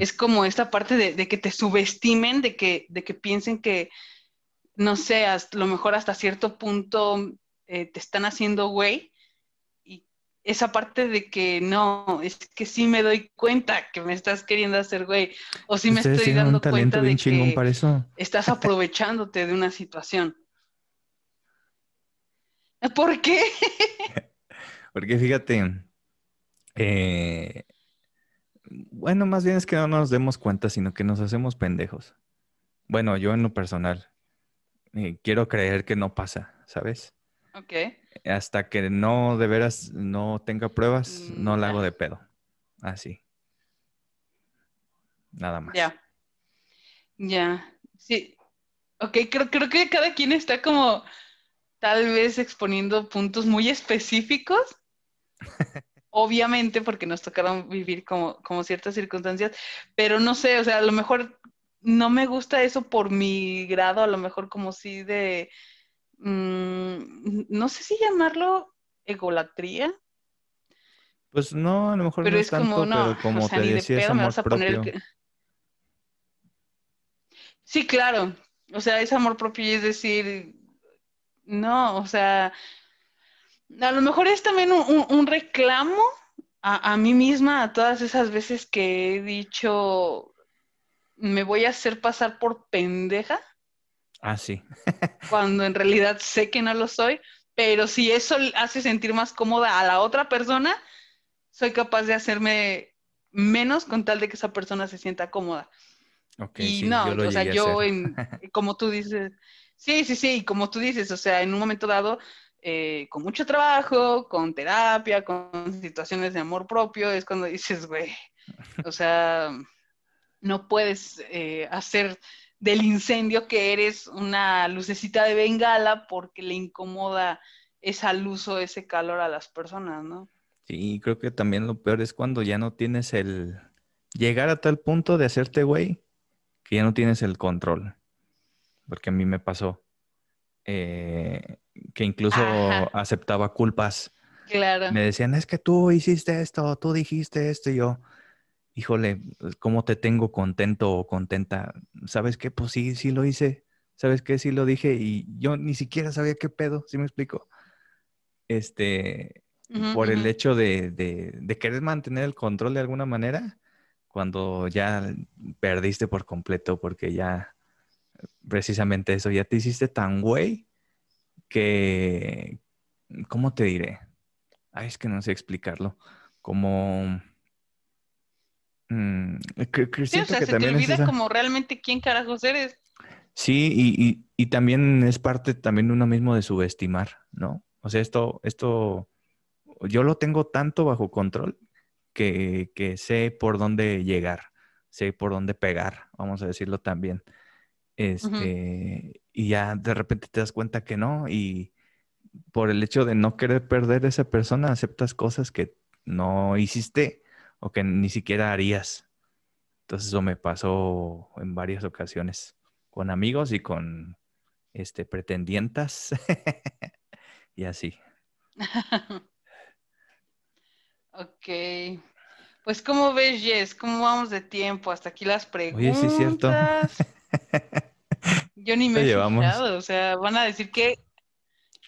Es como esta parte de, que te subestimen, de que, de que piensen que, no sé, a lo mejor hasta cierto punto eh, te están haciendo güey. Y esa parte de que no, es que sí me doy cuenta que me estás queriendo hacer güey. O sí me estoy dando cuenta de que para eso. estás aprovechándote de una situación. ¿Por qué? Porque fíjate, eh, bueno, más bien es que no nos demos cuenta, sino que nos hacemos pendejos. Bueno, yo en lo personal, eh, quiero creer que no pasa, ¿sabes? Ok. Hasta que no, de veras, no tenga pruebas, mm, no la hago de pedo. Así. Nada más. Ya. Ya. Sí. Ok, creo, creo que cada quien está como tal vez exponiendo puntos muy específicos. Obviamente, porque nos tocaron vivir como, como ciertas circunstancias, pero no sé, o sea, a lo mejor no me gusta eso por mi grado, a lo mejor como si de, mm, no sé si llamarlo egolatría. Pues no, a lo mejor no es, tanto, como, no, pero como te decía, es amor propio. Sí, claro, o sea, es amor propio y es decir, no, o sea, a lo mejor es también un, reclamo a, mí misma, a todas esas veces que he dicho, me voy a hacer pasar por pendeja. Ah, sí. cuando en realidad sé que no lo soy, pero si eso hace sentir más cómoda a la otra persona, soy capaz de hacerme menos con tal de que esa persona se sienta cómoda. y no, o sea, yo en, como tú dices, Sí, sí, sí, como tú dices, o sea, en un momento dado, eh, con mucho trabajo, con terapia, con situaciones de amor propio, es cuando dices, güey, o sea, no puedes eh, hacer del incendio que eres una lucecita de bengala porque le incomoda esa luz o ese calor a las personas, ¿no? Sí, creo que también lo peor es cuando ya no tienes el... llegar a tal punto de hacerte güey que ya no tienes el control porque a mí me pasó, eh, que incluso aceptaba culpas. Claro. Me decían, es que tú hiciste esto, tú dijiste esto, y yo, híjole, ¿cómo te tengo contento o contenta? ¿Sabes qué? Pues sí, sí lo hice. ¿Sabes qué? Sí lo dije y yo ni siquiera sabía qué pedo, ¿sí me explico? Este, por el hecho de, de, querer mantener el control de alguna manera, cuando ya perdiste por completo, porque ya precisamente eso, ya te hiciste tan güey que, ¿cómo te diré? Ay, es que no sé explicarlo. Como... Mm, sí, o sea, se te olvida como realmente quién carajos eres. Sí, y, también es parte también uno mismo de subestimar, ¿no? O sea, esto, esto, yo lo tengo tanto bajo control que, sé por dónde llegar, sé por dónde pegar, vamos a decirlo también. Este, y ya de repente te das cuenta que no, y por el hecho de no querer perder a esa persona, aceptas cosas que no hiciste o que ni siquiera harías. Entonces eso me pasó en varias ocasiones con amigos y con este pretendientas y así. ok. Pues, ¿cómo ves, Jess? ¿Cómo vamos de tiempo? Hasta aquí las preguntas. Oye, sí es cierto. Yo ni me he fijado, o sea, van a decir que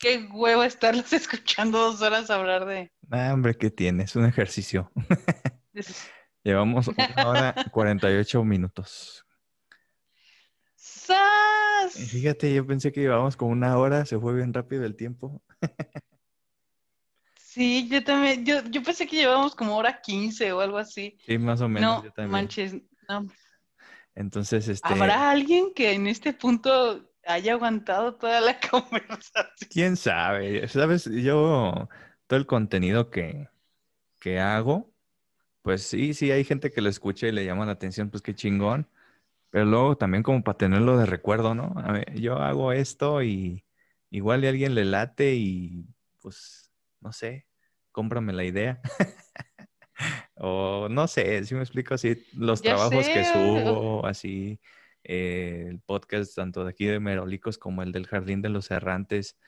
qué huevo estarlos escuchando dos horas hablar de. Ah, hombre, ¿qué tienes? Un ejercicio. Llevamos una hora 48 minutos. ¡Sas! Y fíjate, yo pensé que llevábamos como una hora, se fue bien rápido el tiempo. Sí, yo también, yo, yo pensé que llevábamos como hora 15 o algo así. Sí, más o menos. No, yo también. manches, no. Entonces, este... ¿Habrá alguien que en este punto haya aguantado toda la conversación? ¿Quién sabe? Sabes, yo, todo el contenido que, que hago, pues sí, sí, hay gente que lo escucha y le llama la atención, pues qué chingón. Pero luego también como para tenerlo de recuerdo, ¿no? A ver, yo hago esto y igual a alguien le late y pues no sé, cómprame la idea. o no sé, si me explico así, los trabajos que subo, así, eh, el podcast tanto de aquí de Merolicos como el del Jardín de los Errantes.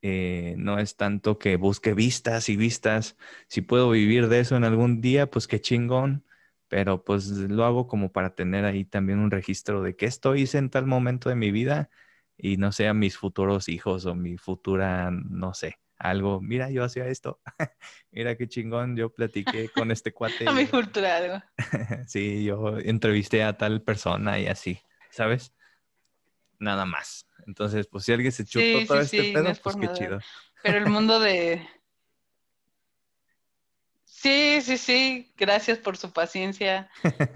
Eh, no es tanto que busque vistas y vistas. Si puedo vivir de eso en algún día, pues qué chingón. Pero pues lo hago como para tener ahí también un registro de qué estoy hice en tal momento de mi vida y no sé a mis futuros hijos o mi futura, no sé, algo, mira, yo hacía esto, mira qué chingón, yo platiqué con este cuate. a mi cultura algo. sí, yo entrevisté a tal persona y así, ¿sabes? Nada más. Entonces, pues si alguien se chutó todo este pedo, pues qué chido. Pero el mundo de... Sí, sí, sí, gracias por su paciencia.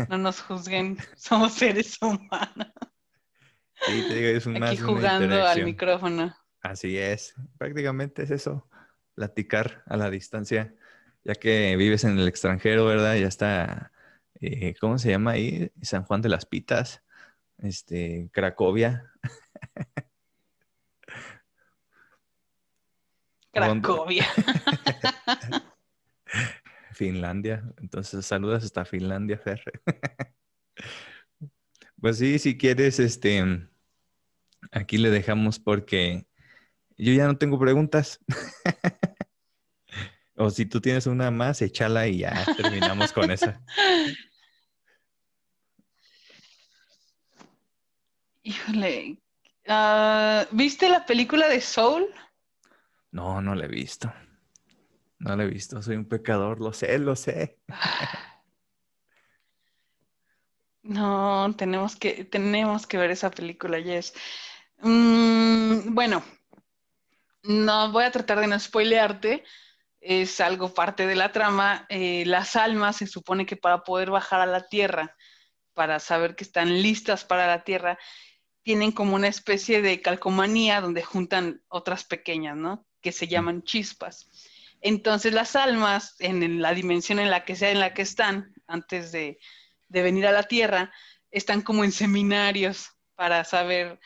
No nos juzguen, somos seres humanos. Sí, te digo, es un Aquí jugando al micrófono. Así es, prácticamente es eso, platicar a la distancia, ya que vives en el extranjero, ¿verdad? Ya está, eh, ¿cómo se llama ahí? San Juan de las Pitas, este, Cracovia. Cracovia. Finlandia. Entonces, saludas hasta Finlandia, Fer. pues sí, si quieres, este, aquí le dejamos porque yo ya no tengo preguntas. o si tú tienes una más, échala y ya terminamos con esa. Híjole, ah, ¿viste la película de Soul? No, no la he visto. No la he visto, soy un pecador, lo sé, lo sé. No, tenemos que, tenemos que ver esa película, Yes. Mm, bueno, no voy a tratar de no spoilearte, es algo parte de la trama. Eh, las almas se supone que para poder bajar a la tierra, para saber que están listas para la tierra, tienen como una especie de calcomanía donde juntan otras pequeñas, ¿no? Que se llaman chispas. Entonces las almas, en la dimensión en la que sea en la que están, antes de, de venir a la tierra, están como en seminarios para saber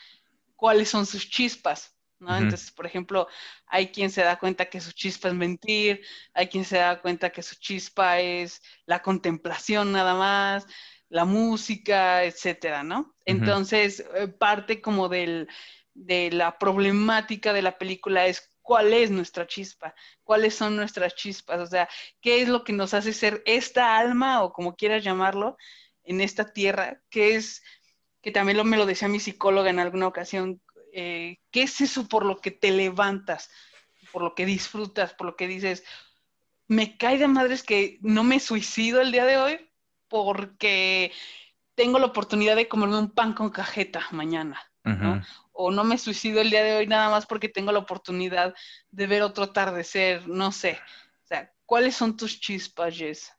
cuáles son sus chispas. ¿No? Entonces, por ejemplo, hay quien se da cuenta que su chispa es mentir, hay quien se da cuenta que su chispa es la contemplación nada más, la música, etcétera, ¿no? Entonces, eh, parte como del, de la problemática de la película es cuál es nuestra chispa, cuáles son nuestras chispas, o sea, qué es lo que nos hace ser esta alma o como quieras llamarlo en esta tierra, que es, que también lo, me lo decía mi psicóloga en alguna ocasión, eh, ¿qué es eso por lo que te levantas, por lo que disfrutas, por lo que dices, me cae de madres que no me suicido el día de hoy porque tengo la oportunidad de comerme un pan con cajeta mañana, O no me suicido el día de hoy nada más porque tengo la oportunidad de ver otro atardecer, no sé. O sea, ¿cuáles son tus chispas, Jess?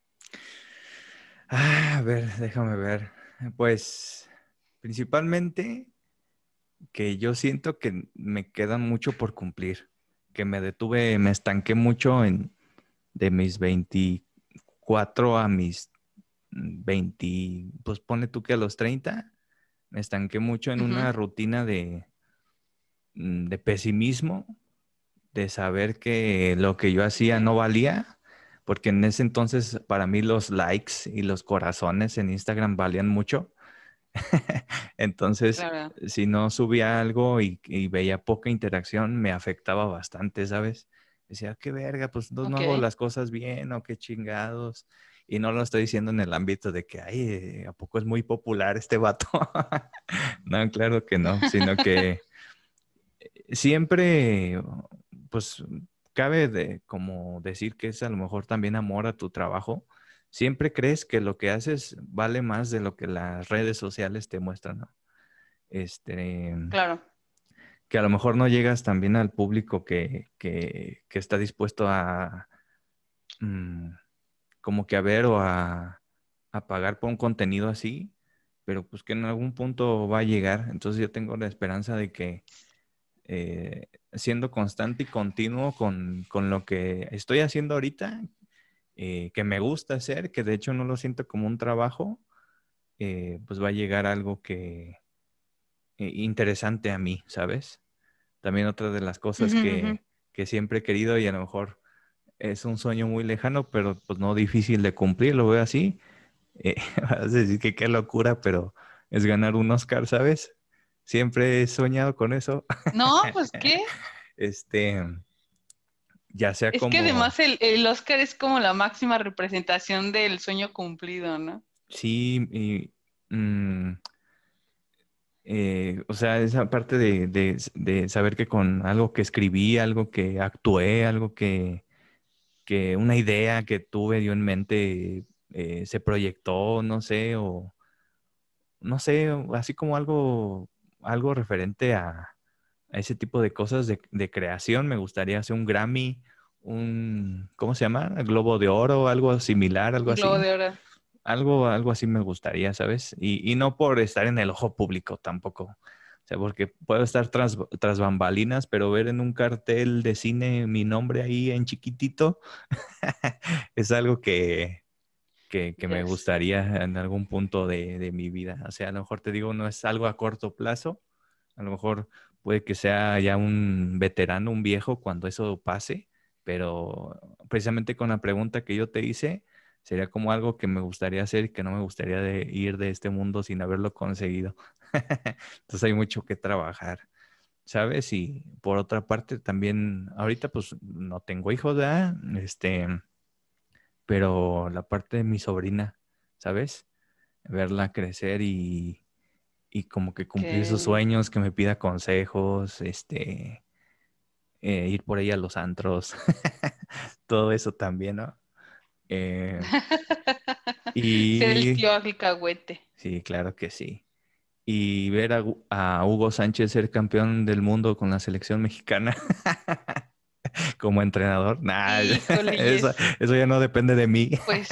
Ah, a ver, déjame ver. Pues principalmente que yo siento que me queda mucho por cumplir, que me detuve, me estanqué mucho en de mis 24 a mis 20, pues pone tú que a los 30, me estanqué mucho en una rutina de, mm, de pesimismo, de saber que lo que yo hacía no valía, porque en ese entonces para mí los likes y los corazones en Instagram valían mucho. entonces, si no subía algo y, veía poca interacción, me afectaba bastante, ¿sabes? Decía, qué verga, pues no, no hago las cosas bien o qué chingados. Y no lo estoy diciendo en el ámbito de que, ay, ¿a poco es muy popular este vato? no, claro que no, sino que siempre, pues, cabe de como decir que es a lo mejor también amor a tu trabajo. Siempre crees que lo que haces vale más de lo que las redes sociales te muestran, ¿no? Este, claro. Que a lo mejor no llegas también al público que, que, que está dispuesto a... Mm, como que a ver o a, pagar por un contenido así, pero pues que en algún punto va a llegar. Entonces yo tengo la esperanza de que eh, siendo constante y continuo con, lo que estoy haciendo ahorita, eh, que me gusta hacer, que de hecho no lo siento como un trabajo, eh, pues va a llegar algo que interesante a mí, ¿sabes? También otra de las cosas que, que siempre he querido y a lo mejor es un sueño muy lejano, pero pues no difícil de cumplir, lo veo así. Eh, vas a decir que qué locura, pero es ganar un Oscar, ¿sabes? Siempre he soñado con eso. No, pues qué. este, ya sea como... Es que además el, Oscar es como la máxima representación del sueño cumplido, ¿no? Sí, y, mm, eh, o sea, esa parte de, de, saber que con algo que escribí, algo que actué, algo que, que una idea que tuve dio en mente eh, se proyectó, no sé, o no sé, así como algo, algo referente a, ese tipo de cosas de, creación. Me gustaría hacer un Grammy, un, ¿cómo se llama? Globo de Oro, algo similar, algo así. Globo de Oro. Algo, algo así me gustaría, ¿sabes? Y, y no por estar en el ojo público tampoco. O sea, porque puedo estar tras, tras, bambalinas, pero ver en un cartel de cine mi nombre ahí en chiquitito es algo que, que, me gustaría en algún punto de, de, mi vida. O sea, a lo mejor te digo, no es algo a corto plazo. A lo mejor puede que sea ya un veterano, un viejo, cuando eso pase. Pero precisamente con la pregunta que yo te hice, sería como algo que me gustaría hacer y que no me gustaría de ir de este mundo sin haberlo conseguido. Entonces hay mucho que trabajar, ¿sabes? Y por otra parte también, ahorita pues no tengo hijos, ¿verdad? Este, pero la parte de mi sobrina, ¿sabes? Verla crecer y, y como que cumplir sus sueños, que me pida consejos, este, eh, ir por ahí a los antros, todo eso también, ¿no? Eh, y... Ser el tío Sí, claro que sí y ver a, Hugo Sánchez ser campeón del mundo con la selección mexicana como entrenador. Nah, eso, ya no depende de mí. Pues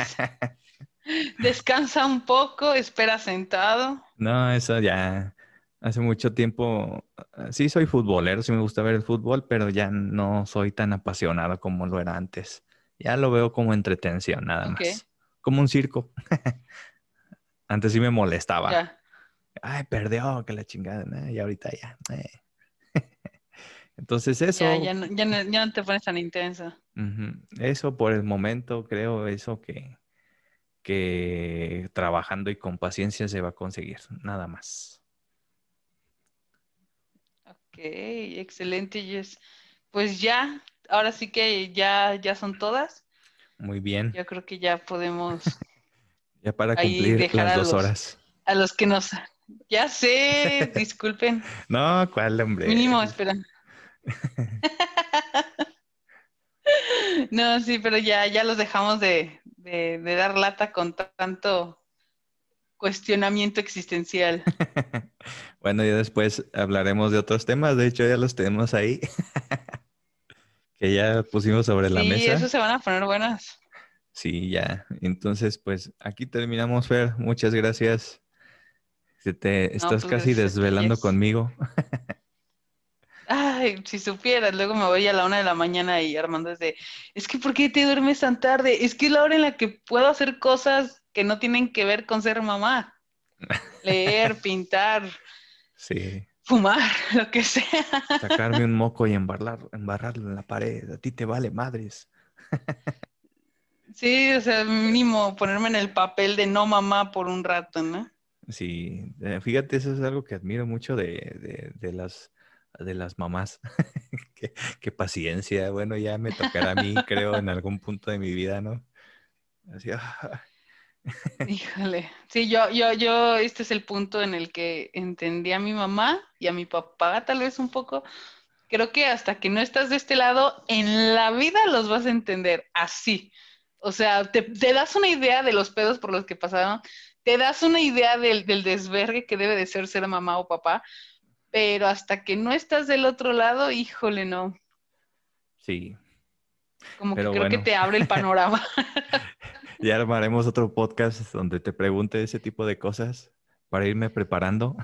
descansa un poco, espera sentado. No, eso ya hace mucho tiempo. Sí, soy futbolero, sí me gusta ver el fútbol, pero ya no soy tan apasionado como lo era antes. Ya lo veo como entretención, nada más. Como un circo. antes sí me molestaba ay, perdió, que la chingada, y ahorita ya. Eh. Entonces eso. Ya, ya, no, te pones tan intenso. Eso por el momento, creo, eso que, que trabajando y con paciencia se va a conseguir, nada más. Ok, excelente, Jess. Pues ya, ahora sí que ya, ya son todas. Muy bien. Yo creo que ya podemos. ya para cumplir las dos horas. A los que nos ya sé, disculpen. no, ¿cuál, hombre? Mínimo, espera. no, sí, pero ya, ya los dejamos de, dar lata con tanto cuestionamiento existencial. bueno, ya después hablaremos de otros temas, de hecho ya los tenemos ahí, que ya pusimos sobre la mesa. Sí, eso se van a poner buenas. Sí, ya. Entonces, pues aquí terminamos, Fer. Muchas gracias. te estás pues, casi desvelando conmigo. Ay, si supieras, luego me voy a la una de la mañana y Armando es de, es que ¿por qué te duermes tan tarde? Es que es la hora en la que puedo hacer cosas que no tienen que ver con ser mamá. Leer, pintar. Sí. Fumar, lo que sea. Sacarme un moco y embarrar, embarrarlo en la pared. A ti te vale madres. Sí, o sea, mínimo ponerme en el papel de no mamá por un rato, ¿no? Sí, eh, fíjate, eso es algo que admiro mucho de, de las de las mamás. qué, paciencia. Bueno, ya me tocará a mí, creo, en algún punto de mi vida, ¿no? Así, ah. Híjole. Sí, yo, yo, yo, este es el punto en el que entendí a mi mamá y a mi papá, tal vez un poco. Creo que hasta que no estás de este lado, en la vida los vas a entender así. O sea, te, das una idea de los pedos por los que pasaron, te das una idea del, del desvergue que debe de ser ser mamá o papá, pero hasta que no estás del otro lado, híjole, no. Sí. Como que creo que te abre el panorama. ya armaremos otro podcast donde te pregunte ese tipo de cosas para irme preparando.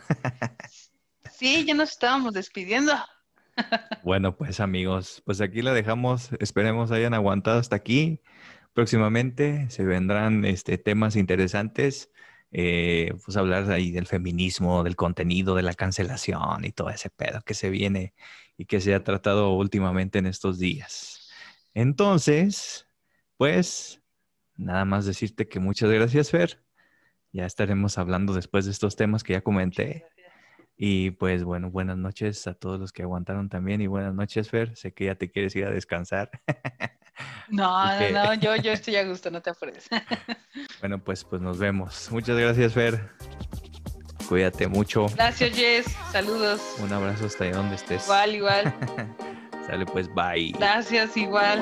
sí, ya nos estábamos despidiendo. bueno, pues amigos, pues aquí la dejamos. Esperemos hayan aguantado hasta aquí. Próximamente se vendrán este, temas interesantes. Eh, pues hablar ahí del feminismo, del contenido, de la cancelación y todo ese pedo que se viene y que se ha tratado últimamente en estos días. Entonces, pues, nada más decirte que muchas gracias, Fer. Ya estaremos hablando después de estos temas que ya comenté. Y pues bueno, buenas noches a todos los que aguantaron también y buenas noches, Fer. Sé que ya te quieres ir a descansar. No, no, no, yo, yo estoy a gusto, no te apures. Bueno, pues, pues nos vemos. Muchas gracias, Fer. Cuídate mucho. Gracias, Jess. Saludos. Un abrazo hasta ahí donde estés. Igual, igual. Sale pues, bye. Gracias, igual.